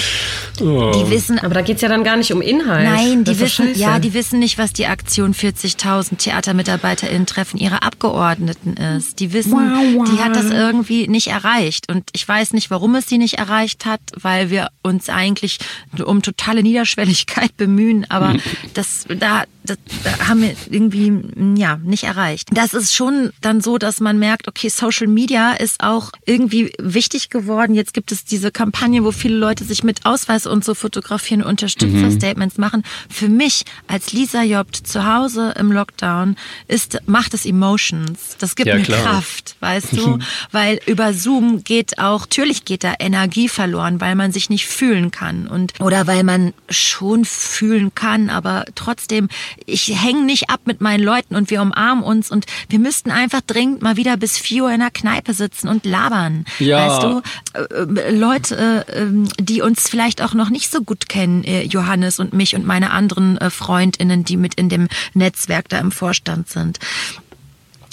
Oh. Die wissen. Aber da geht's ja dann gar nicht um Inhalt. Nein, die wissen, ja, die wissen nicht, was die Aktion 40.000 TheatermitarbeiterInnen treffen ihre Abgeordneten ist. Die wissen, wow, wow. die hat das irgendwie nicht erreicht. Und ich weiß nicht, warum es sie nicht erreicht hat, weil wir uns eigentlich um totale Niederschwelligkeit bemühen. Aber das, da, das, das haben wir irgendwie, ja, nicht erreicht. Das ist schon dann so, dass man merkt, okay, Social Media ist auch irgendwie wichtig geworden. Jetzt gibt es diese Kampagne, wo viele Leute sich mit Ausweis und so fotografieren und Unterstützerstatements mhm. machen. Für mich als Lisa Jobt zu Hause im Lockdown ist, macht es Emotions. Das gibt ja, mir klar. Kraft, weißt du? weil über Zoom geht auch, natürlich geht da Energie verloren, weil man sich nicht fühlen kann und, oder weil man schon fühlen kann, aber trotzdem, ich hänge nicht ab mit meinen Leuten und wir umarmen uns und wir müssten einfach dringend mal wieder bis 4 Uhr in der Kneipe sitzen und labern. Ja. Weißt du? Äh, Leute, äh, die uns vielleicht auch noch nicht so gut kennen, äh, Johannes und mich und meine anderen äh, Freundinnen, die mit in dem Netzwerk da im Vorstand sind.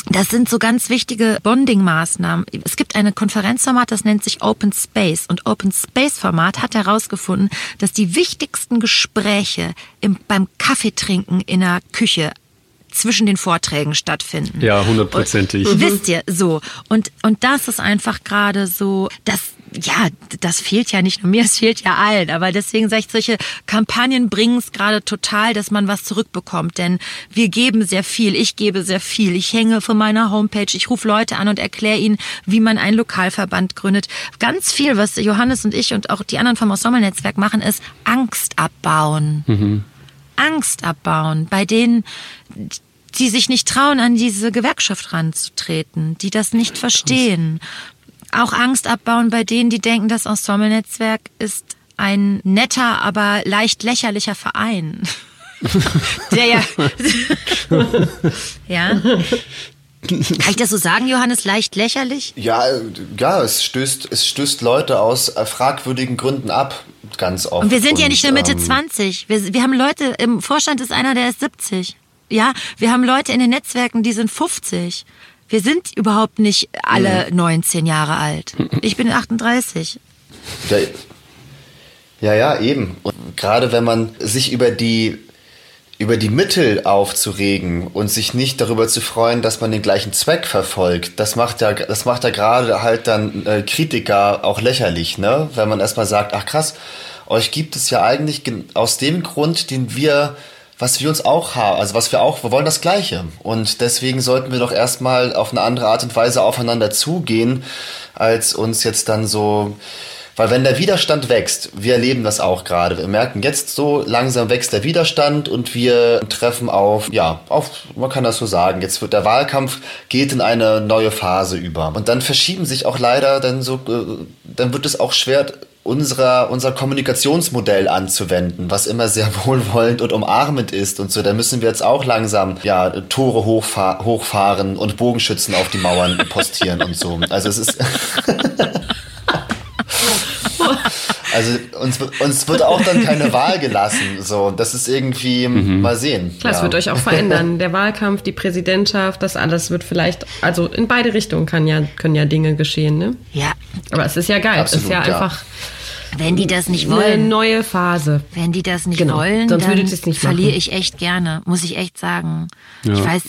Das sind so ganz wichtige Bonding-Maßnahmen. Es gibt eine Konferenzformat, das nennt sich Open Space. Und Open Space-Format hat herausgefunden, dass die wichtigsten Gespräche im, beim Kaffeetrinken in der Küche zwischen den Vorträgen stattfinden. Ja, hundertprozentig. Wisst ihr, so. Und, und das ist einfach gerade so, das, ja, das fehlt ja nicht nur mir, es fehlt ja allen. Aber deswegen sage ich, solche Kampagnen bringen es gerade total, dass man was zurückbekommt. Denn wir geben sehr viel, ich gebe sehr viel. Ich hänge von meiner Homepage, ich rufe Leute an und erkläre ihnen, wie man einen Lokalverband gründet. Ganz viel, was Johannes und ich und auch die anderen vom Ensemble-Netzwerk machen, ist Angst abbauen. Mhm. Angst abbauen bei denen, die sich nicht trauen, an diese Gewerkschaft ranzutreten, die das nicht verstehen. Auch Angst abbauen bei denen, die denken, das Ensemble-Netzwerk ist ein netter, aber leicht lächerlicher Verein. Der ja. ja. Kann ich das so sagen, Johannes, leicht lächerlich? Ja, ja, es stößt, es stößt Leute aus äh, fragwürdigen Gründen ab, ganz oft. Und wir sind ja nicht nur Mitte ähm, 20. Wir, wir haben Leute, im Vorstand ist einer, der ist 70. Ja, wir haben Leute in den Netzwerken, die sind 50. Wir sind überhaupt nicht alle mhm. 19 Jahre alt. Ich bin 38. Ja, ja, ja, eben. Und gerade wenn man sich über die über die Mittel aufzuregen und sich nicht darüber zu freuen, dass man den gleichen Zweck verfolgt, das macht ja, das macht ja gerade halt dann äh, Kritiker auch lächerlich, ne? Wenn man erstmal sagt, ach krass, euch gibt es ja eigentlich aus dem Grund, den wir was wir uns auch haben, also was wir auch, wir wollen das Gleiche. Und deswegen sollten wir doch erstmal auf eine andere Art und Weise aufeinander zugehen, als uns jetzt dann so Weil wenn der Widerstand wächst, wir erleben das auch gerade. Wir merken jetzt so langsam wächst der Widerstand und wir treffen auf, ja, auf, man kann das so sagen, jetzt wird der Wahlkampf geht in eine neue Phase über. Und dann verschieben sich auch leider dann so, äh, dann wird es auch schwer, unserer, unser Kommunikationsmodell anzuwenden, was immer sehr wohlwollend und umarmend ist und so. Da müssen wir jetzt auch langsam ja, Tore hochfahr hochfahren und Bogenschützen auf die Mauern postieren und so. Also es ist. Also uns, uns wird auch dann keine Wahl gelassen. So, das ist irgendwie mhm. mal sehen. Klar, ja. es wird euch auch verändern. Der Wahlkampf, die Präsidentschaft, das alles wird vielleicht, also in beide Richtungen kann ja, können ja Dinge geschehen, ne? Ja. Aber es ist ja geil. Absolut, es ist ja, ja. einfach wenn die das nicht wollen. Eine neue Phase. Wenn die das nicht genau. wollen, Sonst dann nicht verliere ich echt gerne, muss ich echt sagen. Ja. Ich weiß,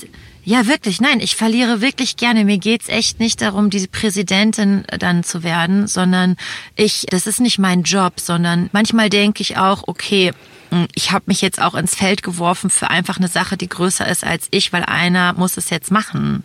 ja, wirklich, nein, ich verliere wirklich gerne. Mir geht's echt nicht darum, diese Präsidentin dann zu werden, sondern ich, das ist nicht mein Job, sondern manchmal denke ich auch, okay, hm, ich habe mich jetzt auch ins Feld geworfen für einfach eine Sache, die größer ist als ich, weil einer muss es jetzt machen.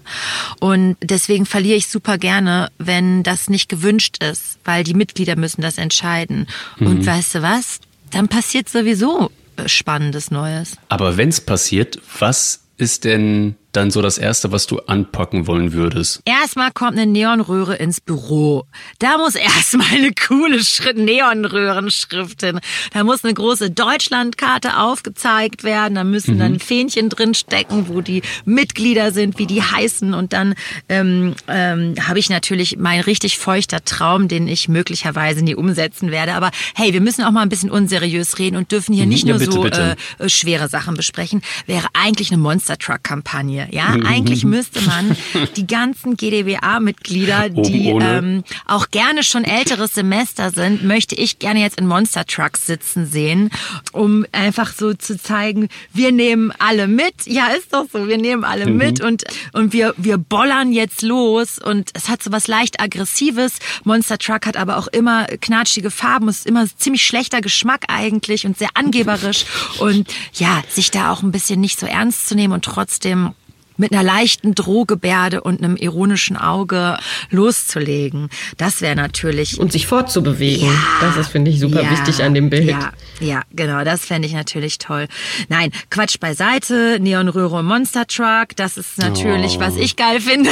Und deswegen verliere ich super gerne, wenn das nicht gewünscht ist, weil die Mitglieder müssen das entscheiden. Mhm. Und weißt du was? Dann passiert sowieso Spannendes Neues. Aber wenn es passiert, was ist denn dann so das Erste, was du anpacken wollen würdest? Erstmal kommt eine Neonröhre ins Büro. Da muss erstmal eine coole Neonröhrenschrift hin. Da muss eine große Deutschlandkarte aufgezeigt werden. Da müssen mhm. dann Fähnchen drin stecken, wo die Mitglieder sind, wie die heißen. Und dann ähm, ähm, habe ich natürlich mein richtig feuchter Traum, den ich möglicherweise nie umsetzen werde. Aber hey, wir müssen auch mal ein bisschen unseriös reden und dürfen hier mhm. nicht ja, nur bitte, so bitte. Äh, schwere Sachen besprechen. Wäre eigentlich eine Monster Truck Kampagne mir. Ja, eigentlich müsste man die ganzen GdBA-Mitglieder, die ähm, auch gerne schon älteres Semester sind, möchte ich gerne jetzt in Monster Trucks sitzen sehen, um einfach so zu zeigen, wir nehmen alle mit. Ja, ist doch so, wir nehmen alle mhm. mit und, und wir, wir bollern jetzt los und es hat so was leicht aggressives. Monster Truck hat aber auch immer knatschige Farben, ist immer ziemlich schlechter Geschmack eigentlich und sehr angeberisch und ja, sich da auch ein bisschen nicht so ernst zu nehmen und trotzdem mit einer leichten Drohgebärde und einem ironischen Auge loszulegen. Das wäre natürlich. Und sich fortzubewegen. Ja, das ist, finde ich, super ja, wichtig an dem Bild. Ja, ja genau. Das fände ich natürlich toll. Nein, Quatsch beiseite. Neonröhre und Monster Truck. Das ist natürlich, oh. was ich geil finde.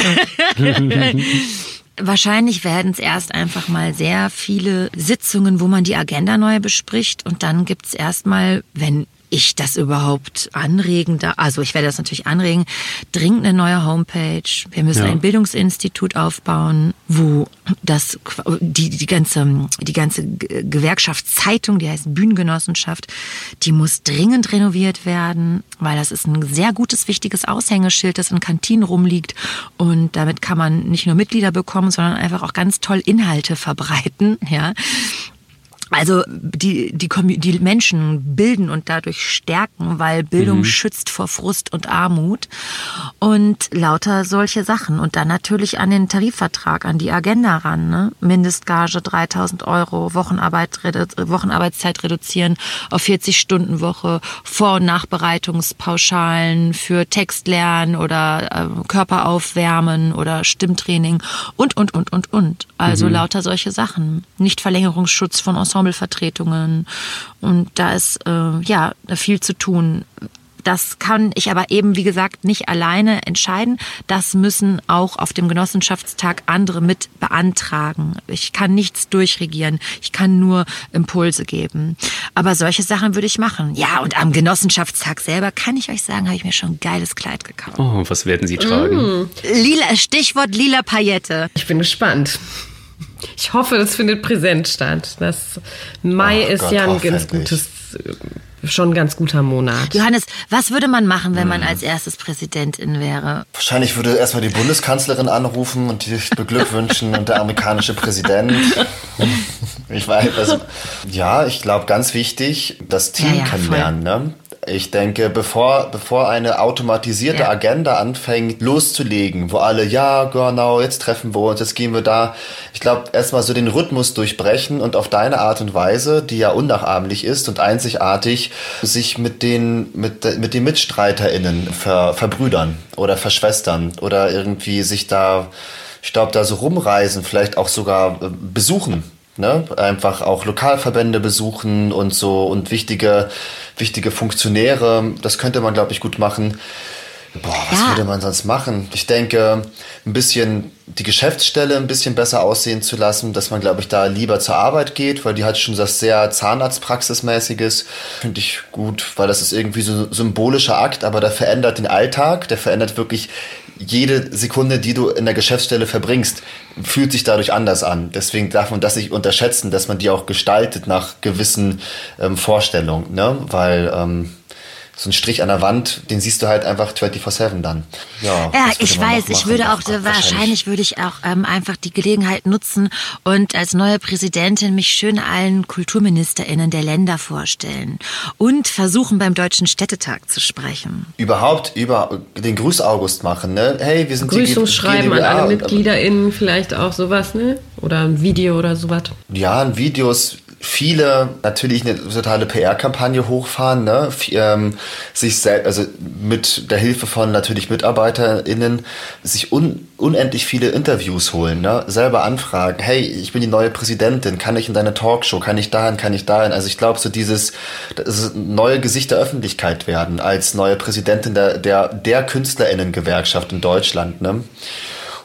Wahrscheinlich werden es erst einfach mal sehr viele Sitzungen, wo man die Agenda neu bespricht und dann gibt es erstmal, wenn ich das überhaupt anregen da, also ich werde das natürlich anregen, dringend eine neue Homepage. Wir müssen ja. ein Bildungsinstitut aufbauen, wo das die die ganze die ganze Gewerkschaftszeitung, die heißt Bühnengenossenschaft, die muss dringend renoviert werden, weil das ist ein sehr gutes wichtiges Aushängeschild, das in Kantinen rumliegt und damit kann man nicht nur Mitglieder bekommen, sondern einfach auch ganz toll Inhalte verbreiten, ja. Also die, die, die Menschen bilden und dadurch stärken, weil Bildung mhm. schützt vor Frust und Armut und lauter solche Sachen. Und dann natürlich an den Tarifvertrag, an die Agenda ran. Ne? Mindestgage 3000 Euro, Wochenarbeit, Wochenarbeitszeit reduzieren auf 40 Stunden Woche, Vor- und Nachbereitungspauschalen für Textlernen oder äh, Körperaufwärmen oder Stimmtraining und, und, und, und, und. Also mhm. lauter solche Sachen. Nicht Verlängerungsschutz von Ensemble Ensemblevertretungen. Und da ist äh, ja viel zu tun. Das kann ich aber eben, wie gesagt, nicht alleine entscheiden. Das müssen auch auf dem Genossenschaftstag andere mit beantragen. Ich kann nichts durchregieren. Ich kann nur Impulse geben. Aber solche Sachen würde ich machen. Ja, und am Genossenschaftstag selber kann ich euch sagen, habe ich mir schon ein geiles Kleid gekauft. Oh, was werden Sie tragen? Mm. Lila, Stichwort lila Paillette. Ich bin gespannt. Ich hoffe, das findet präsent statt. Das Mai oh ist Gott, ja ein ganz gutes, schon ein ganz guter Monat. Johannes, was würde man machen, wenn man hm. als erstes Präsidentin wäre? Wahrscheinlich würde erstmal die Bundeskanzlerin anrufen und dich beglückwünschen und der amerikanische Präsident. Ich weiß, also, ja, ich glaube, ganz wichtig, das Team ja, ja, kennenlernen. Ne? Ich denke, bevor, bevor eine automatisierte ja. Agenda anfängt loszulegen, wo alle, ja, genau, jetzt treffen wir uns, jetzt gehen wir da. Ich glaube, erstmal so den Rhythmus durchbrechen und auf deine Art und Weise, die ja unnachahmlich ist und einzigartig, sich mit den, mit, mit den MitstreiterInnen ver, verbrüdern oder verschwestern oder irgendwie sich da, ich glaube, da so rumreisen, vielleicht auch sogar äh, besuchen Ne? Einfach auch Lokalverbände besuchen und so und wichtige, wichtige Funktionäre. Das könnte man, glaube ich, gut machen. Boah, was ja. würde man sonst machen? Ich denke, ein bisschen die Geschäftsstelle ein bisschen besser aussehen zu lassen, dass man, glaube ich, da lieber zur Arbeit geht, weil die hat schon das sehr Zahnarztpraxismäßiges. Finde ich gut, weil das ist irgendwie so ein symbolischer Akt, aber der verändert den Alltag, der verändert wirklich jede Sekunde, die du in der Geschäftsstelle verbringst, fühlt sich dadurch anders an. Deswegen darf man das nicht unterschätzen, dass man die auch gestaltet nach gewissen ähm, Vorstellungen, ne? weil ähm, so ein Strich an der Wand, den siehst du halt einfach 24-7 dann. Ja, ja ich weiß, ich würde auch, Gott, wahrscheinlich würde ich auch ähm, einfach die Gelegenheit nutzen und als neue Präsidentin mich schön allen KulturministerInnen der Länder vorstellen und versuchen beim Deutschen Städtetag zu sprechen. Überhaupt über den Grüß August machen, ne? Hey, wir sind Grüßungsschreiben an alle MitgliederInnen vielleicht auch sowas, ne? Oder ein Video oder sowas. Ja, ein Videos viele natürlich eine totale PR-Kampagne hochfahren, ne? ähm, sich selbst, also mit der Hilfe von natürlich MitarbeiterInnen, sich un unendlich viele Interviews holen, ne? selber anfragen, hey, ich bin die neue Präsidentin, kann ich in deine Talkshow, kann ich dahin, kann ich dahin? Also ich glaube, so dieses neue Gesicht der Öffentlichkeit werden als neue Präsidentin der, der, der KünstlerInnen-Gewerkschaft in Deutschland. Ne?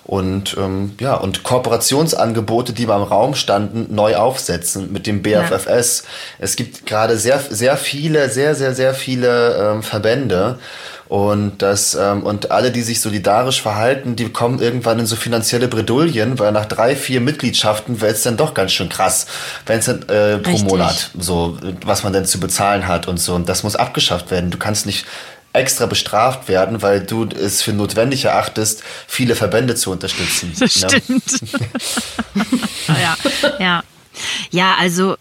Und ähm, ja und Kooperationsangebote, die mal im Raum standen, neu aufsetzen mit dem BFFS. Ja. Es gibt gerade sehr sehr viele sehr sehr sehr viele ähm, Verbände und das ähm, und alle, die sich solidarisch verhalten, die kommen irgendwann in so finanzielle Bredouillen, weil nach drei vier Mitgliedschaften wird es dann doch ganz schön krass, wenn es dann äh, pro. Monat so was man denn zu bezahlen hat und so und das muss abgeschafft werden. Du kannst nicht extra bestraft werden, weil du es für notwendig erachtest, viele Verbände zu unterstützen. Das ne? stimmt. ja, ja. Ja, also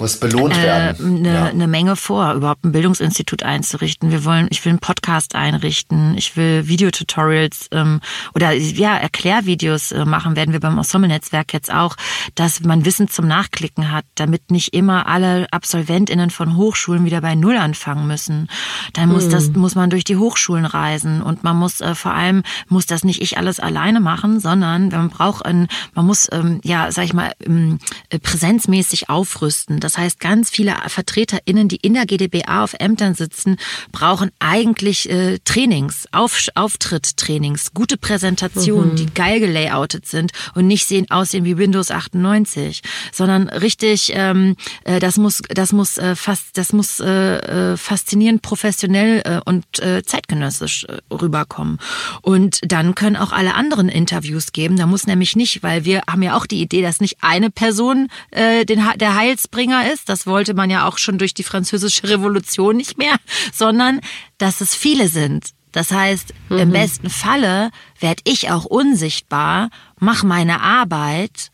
muss belohnt äh, werden. Eine ja. ne Menge vor, überhaupt ein Bildungsinstitut einzurichten. Wir wollen, ich will einen Podcast einrichten, ich will Videotutorials ähm, oder ja Erklärvideos äh, machen. Werden wir beim Ensemble-Netzwerk jetzt auch, dass man Wissen zum Nachklicken hat, damit nicht immer alle AbsolventInnen von Hochschulen wieder bei Null anfangen müssen. Dann muss mhm. das muss man durch die Hochschulen reisen und man muss äh, vor allem muss das nicht ich alles alleine machen, sondern man braucht ein, man muss ähm, ja sag ich mal ähm, präsenzmäßig aufrüsten. Das heißt, ganz viele VertreterInnen, die in der GdBA auf Ämtern sitzen, brauchen eigentlich äh, Trainings, auf, Auftritttrainings, gute Präsentationen, mhm. die geil gelayoutet sind und nicht sehen aussehen wie Windows 98, sondern richtig, ähm, äh, das muss, das muss äh, fast, das muss äh, äh, faszinierend, professionell äh, und äh, zeitgenössisch äh, rüberkommen. Und dann können auch alle anderen Interviews geben. Da muss nämlich nicht, weil wir haben ja auch die Idee, dass nicht eine Person äh, den, der Heilsbringer ist. Das wollte man ja auch schon durch die französische Revolution nicht mehr, sondern dass es viele sind. Das heißt, mhm. im besten Falle werde ich auch unsichtbar, mach meine Arbeit,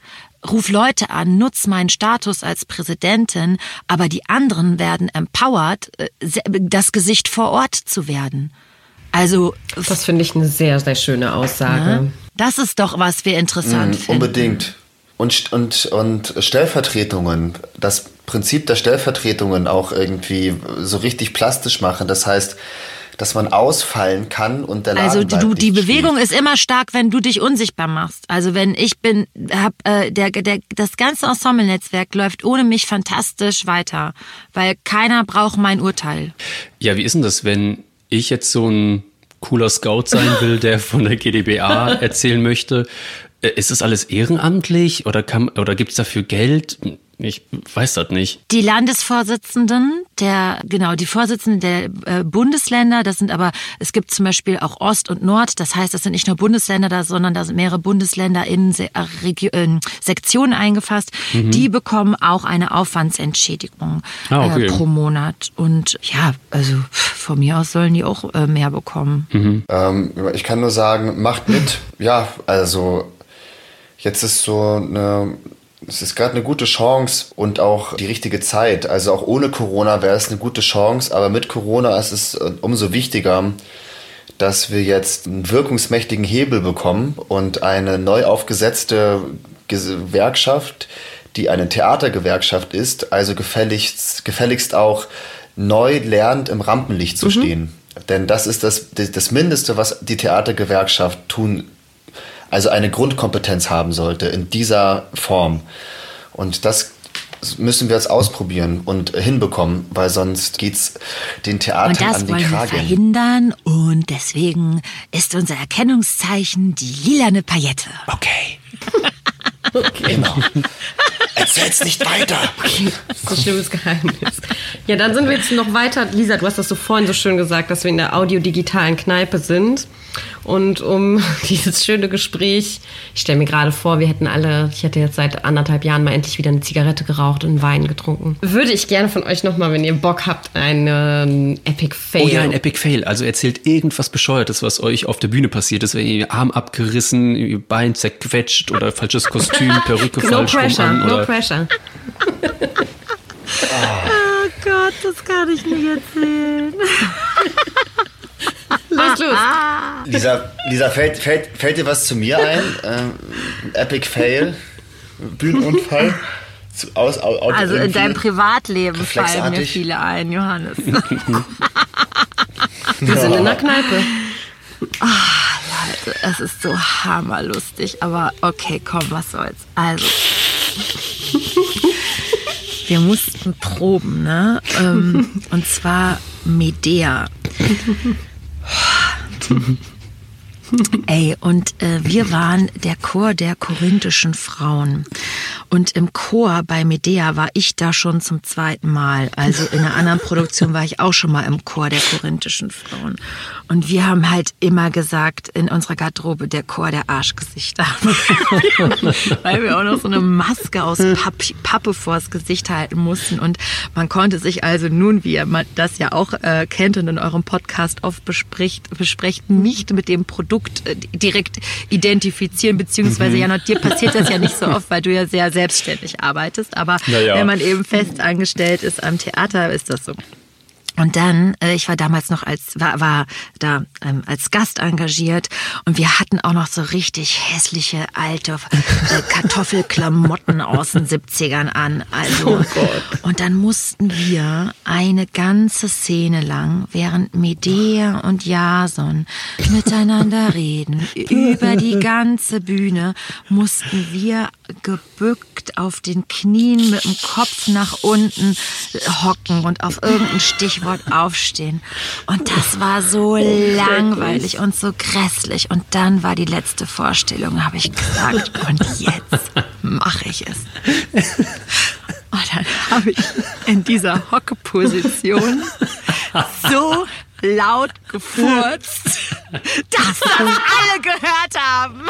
ruf Leute an, nutz meinen Status als Präsidentin, aber die anderen werden empowered, äh, das Gesicht vor Ort zu werden. Also das finde ich eine sehr sehr schöne Aussage. Ja, das ist doch was wir interessant mhm, finden. Unbedingt. Und, und, und Stellvertretungen, das Prinzip der Stellvertretungen auch irgendwie so richtig plastisch machen. Das heißt, dass man ausfallen kann und der Laden Also du, die Bewegung ist immer stark, wenn du dich unsichtbar machst. Also wenn ich bin, hab, äh, der, der, das ganze Ensemble-Netzwerk läuft ohne mich fantastisch weiter, weil keiner braucht mein Urteil. Ja, wie ist denn das, wenn ich jetzt so ein cooler Scout sein will, der von der GdBA erzählen möchte äh, ist das alles ehrenamtlich oder, kann, oder gibt es dafür Geld? Ich weiß das nicht. Die Landesvorsitzenden, der, genau, die Vorsitzenden der äh, Bundesländer, das sind aber, es gibt zum Beispiel auch Ost und Nord, das heißt, das sind nicht nur Bundesländer da, sondern da sind mehrere Bundesländer in Se äh, Sektionen eingefasst, mhm. die bekommen auch eine Aufwandsentschädigung ah, okay. äh, pro Monat. Und ja, also von mir aus sollen die auch äh, mehr bekommen. Mhm. Ähm, ich kann nur sagen, macht mit. ja, also jetzt ist so eine es ist gerade eine gute Chance und auch die richtige Zeit. Also auch ohne Corona wäre es eine gute Chance, aber mit Corona ist es äh, umso wichtiger, dass wir jetzt einen wirkungsmächtigen Hebel bekommen und eine neu aufgesetzte Gewerkschaft, die eine Theatergewerkschaft ist, also gefälligst, gefälligst auch neu lernt, im Rampenlicht zu mhm. stehen. Denn das ist das, das Mindeste, was die Theatergewerkschaft tun also eine Grundkompetenz haben sollte in dieser Form. Und das müssen wir jetzt ausprobieren und hinbekommen, weil sonst geht's den Theatern Und das an die wollen wir Kragen. verhindern und deswegen ist unser Erkennungszeichen die lilane Paillette. Okay. Genau. Erzähl's nicht weiter. Das ist ein schlimmes Geheimnis. Ja, dann sind wir jetzt noch weiter. Lisa, du hast das so vorhin so schön gesagt, dass wir in der audiodigitalen Kneipe sind. Und um dieses schöne Gespräch, ich stelle mir gerade vor, wir hätten alle, ich hätte jetzt seit anderthalb Jahren mal endlich wieder eine Zigarette geraucht und einen Wein getrunken. Würde ich gerne von euch nochmal, wenn ihr Bock habt, einen Epic Fail. Oh ja, ein Epic Fail. Also erzählt irgendwas Bescheuertes, was euch auf der Bühne passiert ist. Wenn ihr Arm abgerissen, ihr Bein zerquetscht oder falsches Kostüm, Perücke No falsch rum pressure, an. no Oder pressure. Oh Gott, das kann ich nicht erzählen. Los, los. Lisa, Lisa fällt, fällt, fällt dir was zu mir ein? Ähm, Epic Fail? Bühnenunfall? Zu, aus, aus, aus, Also in deinem Privatleben fallen mir viele ein, Johannes. Wir sind in der Kneipe. Also, es ist so hammerlustig, aber okay, komm, was soll's. Also. Wir mussten proben, ne? Ähm, und zwar Medea. Ey, und äh, wir waren der Chor der korinthischen Frauen. Und im Chor bei Medea war ich da schon zum zweiten Mal. Also in einer anderen Produktion war ich auch schon mal im Chor der korinthischen Frauen. Und wir haben halt immer gesagt, in unserer Garderobe der Chor der Arschgesichter. Weil wir auch noch so eine Maske aus Papp Pappe vors Gesicht halten mussten. Und man konnte sich also nun, wie ihr das ja auch äh, kennt und in eurem Podcast oft bespricht, besprecht, nicht mit dem Produkt äh, direkt identifizieren, beziehungsweise ja, dir passiert das ja nicht so oft, weil du ja sehr selbstständig arbeitest. Aber Naja. wenn man eben fest angestellt ist am Theater, ist das so. Und dann, äh, ich war damals noch als, war, war da ähm, als Gast engagiert und wir hatten auch noch so richtig hässliche alte äh, Kartoffelklamotten aus den 70ern an. Also, und dann mussten wir eine ganze Szene lang, während Medea und Jason miteinander reden, über die ganze Bühne, mussten wir gebückt auf den Knien mit dem Kopf nach unten hocken und auf irgendein Stichwort aufstehen. Und das war so langweilig und so grässlich. Und dann war die letzte Vorstellung, habe ich gesagt, und jetzt mache ich es. Und dann habe ich in dieser Hockeposition so laut gefurzt, dass das alle gehört haben.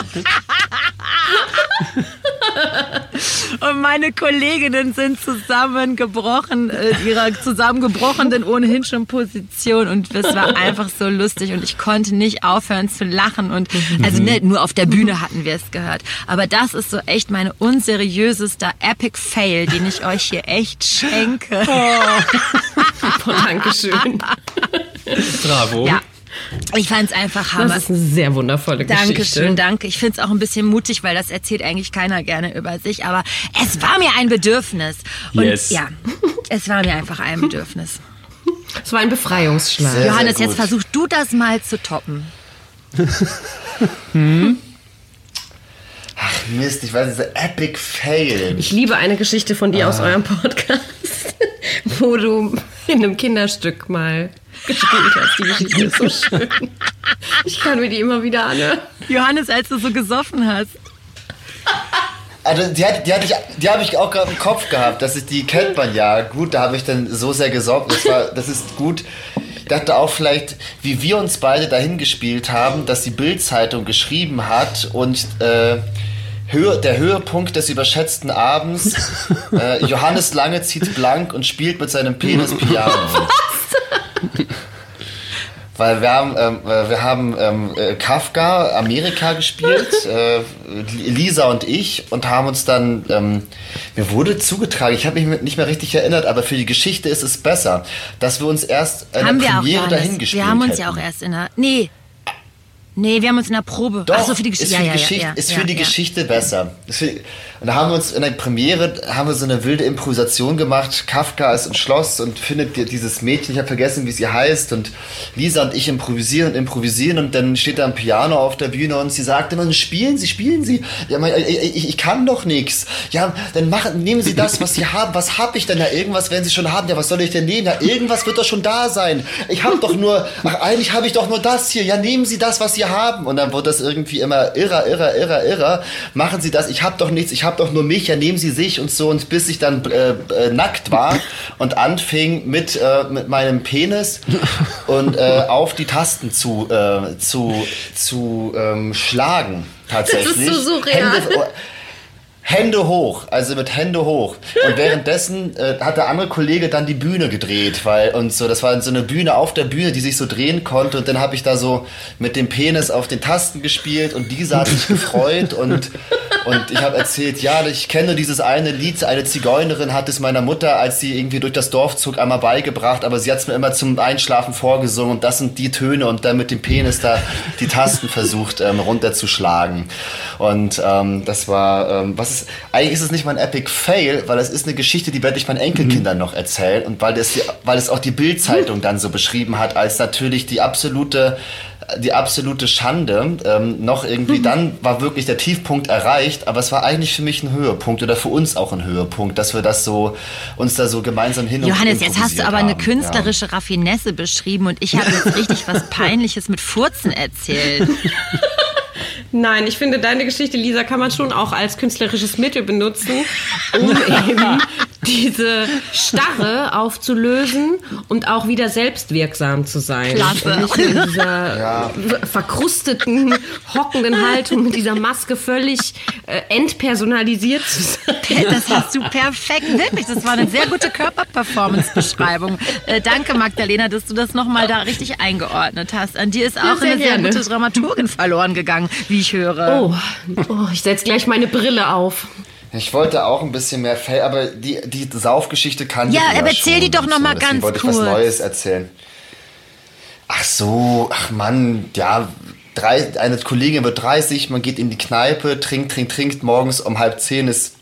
Und meine Kolleginnen sind zusammengebrochen, äh, ihrer zusammengebrochenen ohnehin schon Position. Und es war einfach so lustig und ich konnte nicht aufhören zu lachen. Und also ne, nur auf der Bühne hatten wir es gehört. Aber das ist so echt meine unseriöseste Epic Fail, den ich euch hier echt schenke. Oh, Dankeschön. Bravo. Ja. Ich fand es einfach hammer. Das ist eine sehr wundervolle Geschichte. Dankeschön, danke. Ich finde es auch ein bisschen mutig, weil das erzählt eigentlich keiner gerne über sich. Aber es war mir ein Bedürfnis. Und Yes. ja, es war mir einfach ein Bedürfnis. Es war ein Befreiungsschlag. Johannes, sehr jetzt versuch du das mal zu toppen. Mist, ich weiß, dieser Epic Fail. Ich liebe eine Geschichte von dir aus eurem Podcast, wo du in einem Kinderstück mal gespielt hast. Die Geschichte ist so schön. Ich kann mir die immer wieder anhören. Johannes, als du so gesoffen hast. Also die, hat, die, hatte ich, die habe ich auch gerade im Kopf gehabt. Das ist, die kennt man ja. Gut, da habe ich dann so sehr gesorgt. Das, war, das ist gut. Ich dachte auch vielleicht, wie wir uns beide dahin gespielt haben, dass die Bild-Zeitung geschrieben hat und äh, Höhe, der Höhepunkt des überschätzten Abends, äh, Johannes Lange zieht blank und spielt mit seinem Penis Piano. Weil wir haben, ähm, äh, wir haben ähm, äh, Kafka Amerika gespielt, äh, Lisa und ich, und haben uns dann, ähm, mir wurde zugetragen, ich habe mich nicht mehr richtig erinnert, aber für die Geschichte ist es besser, dass wir uns erst in haben Premiere dahin gespielt Wir haben uns hätten. ja auch erst in der... Nee, Nee, wir haben uns in der Probe. Doch, Ach so, für die Geschichte. ist für ja, die, Geschichte, ja, ist für die. Geschichte besser. Für, und da haben wir uns in der Premiere haben wir so eine wilde Improvisation gemacht. Kafka ist im Schloss und findet die- dieses Mädchen, ich habe vergessen, wie sie heißt. Und Lisa und ich improvisieren und improvisieren und dann steht da ein Piano auf der Bühne und sie sagt immer, spielen Sie, spielen Sie. Ja, mein, ich, ich, kann doch nichts. Ja, dann machen, nehmen Sie das, was Sie haben. Was habe ich denn da? Irgendwas werden Sie schon haben. Ja, was soll ich denn nehmen? Ja, irgendwas wird doch schon da sein. Ich habe doch nur, ach, eigentlich habe ich doch nur das hier. Ja, nehmen Sie das, was Sie haben. Und dann wird das irgendwie immer irrer, irrer, irrer, irrer. Machen Sie das. Ich habe doch nichts. Ich habe doch nur mich. Ja, nehmen Sie sich und so. Und bis ich dann äh, äh, nackt war und anfing mit, äh, mit meinem Penis und äh, auf die Tasten zu, äh, zu, zu ähm, schlagen. Tatsächlich. so surreal. Hände, Hände hoch, also mit Hände hoch. Und währenddessen äh, hat der andere Kollege dann die Bühne gedreht, weil und so, das war so eine Bühne auf der Bühne, die sich so drehen konnte. Und dann habe ich da so mit dem Penis auf den Tasten gespielt und Lisa hat sich gefreut und und ich habe erzählt, ja, ich kenne dieses eine Lied, eine Zigeunerin hat es meiner Mutter, als sie irgendwie durch das Dorf zog, einmal beigebracht, aber sie hat es mir immer zum Einschlafen vorgesungen und das sind die Töne und dann mit dem Penis da die Tasten versucht ähm, runterzuschlagen. Und ähm, das war, ähm, was ist, eigentlich ist es nicht mal ein Epic Fail, weil es ist eine Geschichte, die werde ich meinen Enkelkindern noch erzählen und weil, die- weil es auch die Bild-Zeitung dann so beschrieben hat, als natürlich die absolute die absolute Schande. Ähm, noch irgendwie, dann war wirklich der Tiefpunkt erreicht, aber es war eigentlich für mich ein Höhepunkt oder für uns auch ein Höhepunkt, dass wir das so uns da so gemeinsam hin und Johannes, jetzt hast du aber eine haben. künstlerische Raffinesse beschrieben und ich habe jetzt richtig was Peinliches mit Furzen erzählt. Nein, ich finde, deine Geschichte, Lisa, kann man schon auch als künstlerisches Mittel benutzen, um eben diese Starre aufzulösen und auch wieder selbstwirksam zu sein. Klasse. Und nicht in dieser verkrusteten, hockenden Haltung mit dieser Maske völlig äh, entpersonalisiert zu sein. Das hast du perfekt, wirklich. Das war eine sehr gute Körperperformance-Beschreibung. Äh, danke, Magdalena, dass du das nochmal da richtig eingeordnet hast. An dir ist auch sehr eine sehr gerne. gute Dramaturgin verloren gegangen, wie ich höre. Oh, oh ich setze gleich meine Brille auf. Ich wollte auch ein bisschen mehr Fail, aber die, die Saufgeschichte kann Ja, ich aber erzähl die doch und noch mal Deswegen ganz wollte ich kurz. was Neues erzählen. Ach so, ach Mann, ja, drei, eine Kollegin wird 30, man geht in die Kneipe, trinkt, trinkt, trinkt, morgens um halb zehn ist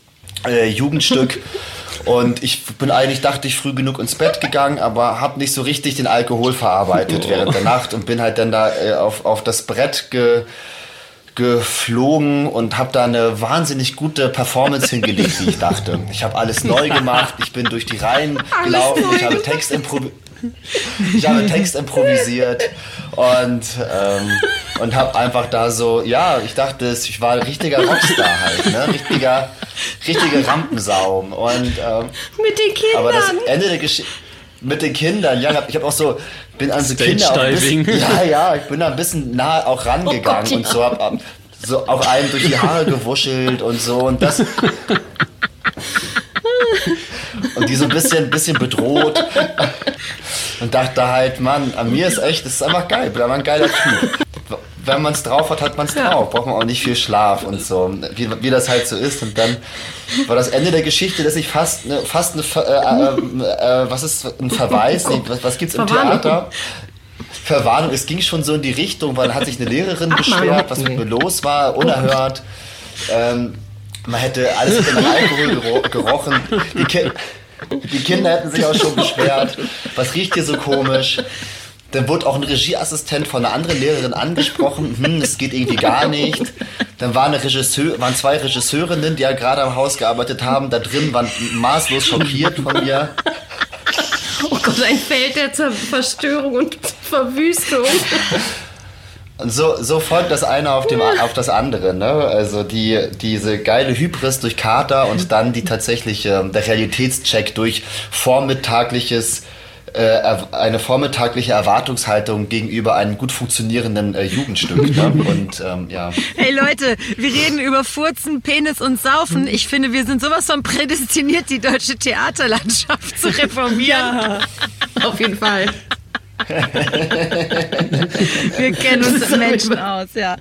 äh, Jugendstück. Und ich bin eigentlich, dachte ich, früh genug ins Bett gegangen, aber habe nicht so richtig den Alkohol verarbeitet während der Nacht und bin halt dann da äh, auf, auf das Brett ge, geflogen und habe da eine wahnsinnig gute Performance hingelegt, wie ich dachte. Ich habe alles neu gemacht, ich bin durch die Reihen gelaufen, ich habe Text improvi- ich habe Text improvisiert und, ähm, und habe einfach da so, ja, ich dachte, ich war ein richtiger Rockstar halt, ne? richtiger, richtige Rampensau. Und, ähm, Mit den Kindern. aber das Ende der Geschichte mit den Kindern, ja, ich habe auch so, bin an so Stage Kinder auch bisschen, ja, ja, ich bin da ein bisschen nah auch rangegangen Oh Gott, und so hab, hab so auch einem durch die Haare gewuschelt und so und das und die so ein bisschen, bisschen bedroht. Und dachte halt, Mann, an mir ist echt, das ist einfach geil, bin einfach ein geiler Typ. Wenn man es drauf hat, hat man es drauf. Braucht man auch nicht viel Schlaf und so. Wie, wie das halt so ist. Und dann war das Ende der Geschichte, dass ich fast, ne, fast eine, äh, äh, äh, was ist ein Verweis? Nee, was, was gibt's im Verwarnung. Theater? Verwarnung, es ging schon so in die Richtung, weil hat sich eine Lehrerin Abmahnung. beschwert, was mit mir los war, unerhört. Ähm, man hätte alles hätte nach Alkohol gero gerochen. Die, Ki die Kinder hätten sich auch schon beschwert. Was riecht hier so komisch? Dann wurde auch ein Regieassistent von einer anderen Lehrerin angesprochen. Hm, es geht irgendwie gar nicht. Dann war eine Regisseur, waren zwei Regisseurinnen, die ja gerade am Haus gearbeitet haben. Da drin waren maßlos schockiert von mir. Oh Gott, ein Feld der Zer Verstörung und Verwüstung. Und so, so folgt das eine auf, dem, auf das andere. Ne? Also die, diese geile Hybris durch Kater und dann die tatsächliche, der Realitätscheck durch vormittagliches, eine vormittagliche Erwartungshaltung gegenüber einem gut funktionierenden äh, Jugendstück. Ne? Und ähm, ja. Hey Leute, wir reden über Furzen, Penis und Saufen. Ich finde, wir sind sowas von prädestiniert, die deutsche Theaterlandschaft zu reformieren. Auf jeden Fall. Wir kennen uns als Menschen aus, ja.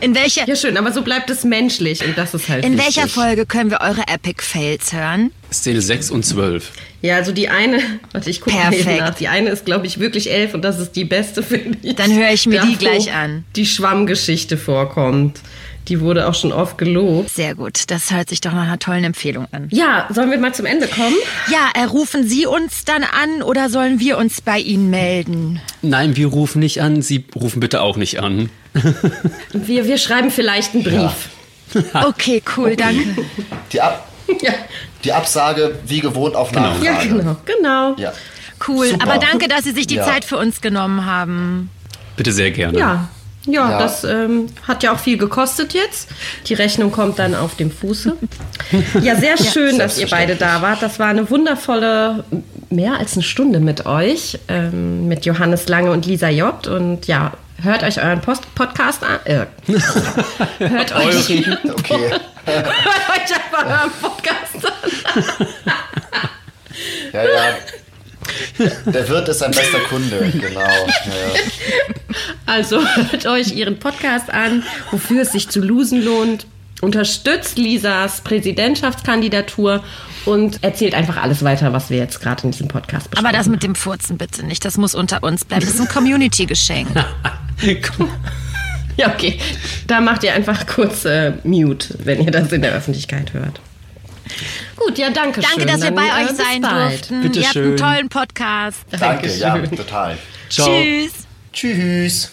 In welcher, Ja, schön, aber so bleibt es menschlich und das ist halt in wichtig. welcher Folge können wir eure Epic Fails hören? Szene 6 und 12. Ja, also die eine, warte, ich gucke mal nach. Die eine ist, glaube ich, wirklich elf und das ist die beste, finde ich. Dann höre ich mir Da, die gleich an. Die Schwammgeschichte vorkommt. Die wurde auch schon oft gelobt. Sehr gut. Das hört sich doch nach einer tollen Empfehlung an. Ja, sollen wir mal zum Ende kommen? Ja, äh, rufen Sie uns dann an oder sollen wir uns bei Ihnen melden? Nein, wir rufen nicht an. Sie rufen bitte auch nicht an. Wir, wir schreiben vielleicht einen Brief. Okay, cool, danke. Die, Ab Ja, die Absage wie gewohnt auf Nachfrage. ja genau, genau. Ja. Cool. Super. Aber danke, dass Sie sich die Ja. Zeit für uns genommen haben. Bitte sehr gerne. Ja, ja, Ja. das ähm, hat ja auch viel gekostet jetzt. Die Rechnung kommt dann auf dem Fuße. Ja, sehr schön, dass ihr beide da wart. Das war eine wundervolle, mehr als eine Stunde mit euch, ähm, mit Johannes Lange und Lisa Jobt. Und ja, hört euch euren Post Podcast an. Äh, hört, euch, Okay. hört euch einfach euren Podcast an. Ja, ja. Der Wirt ist ein bester Kunde, genau. Ja, ja. Also hört euch ihren Podcast an, wofür es sich zu losen lohnt. Unterstützt Lisas Präsidentschaftskandidatur und erzählt einfach alles weiter, was wir jetzt gerade in diesem Podcast besprechen. Aber das mit dem Furzen bitte nicht. Das muss unter uns bleiben. Das ist ein Community-Geschenk. Ja, okay. Da macht ihr einfach kurz äh, Mute, wenn ihr das in der Öffentlichkeit hört. Gut, ja, danke Danke, schön. dass wir Dann, bei äh, euch sein bald. durften. Bitte Ihr habt schön. einen tollen Podcast. Danke, ja, Dankeschön. total. Ciao. Tschüss. Tschüss.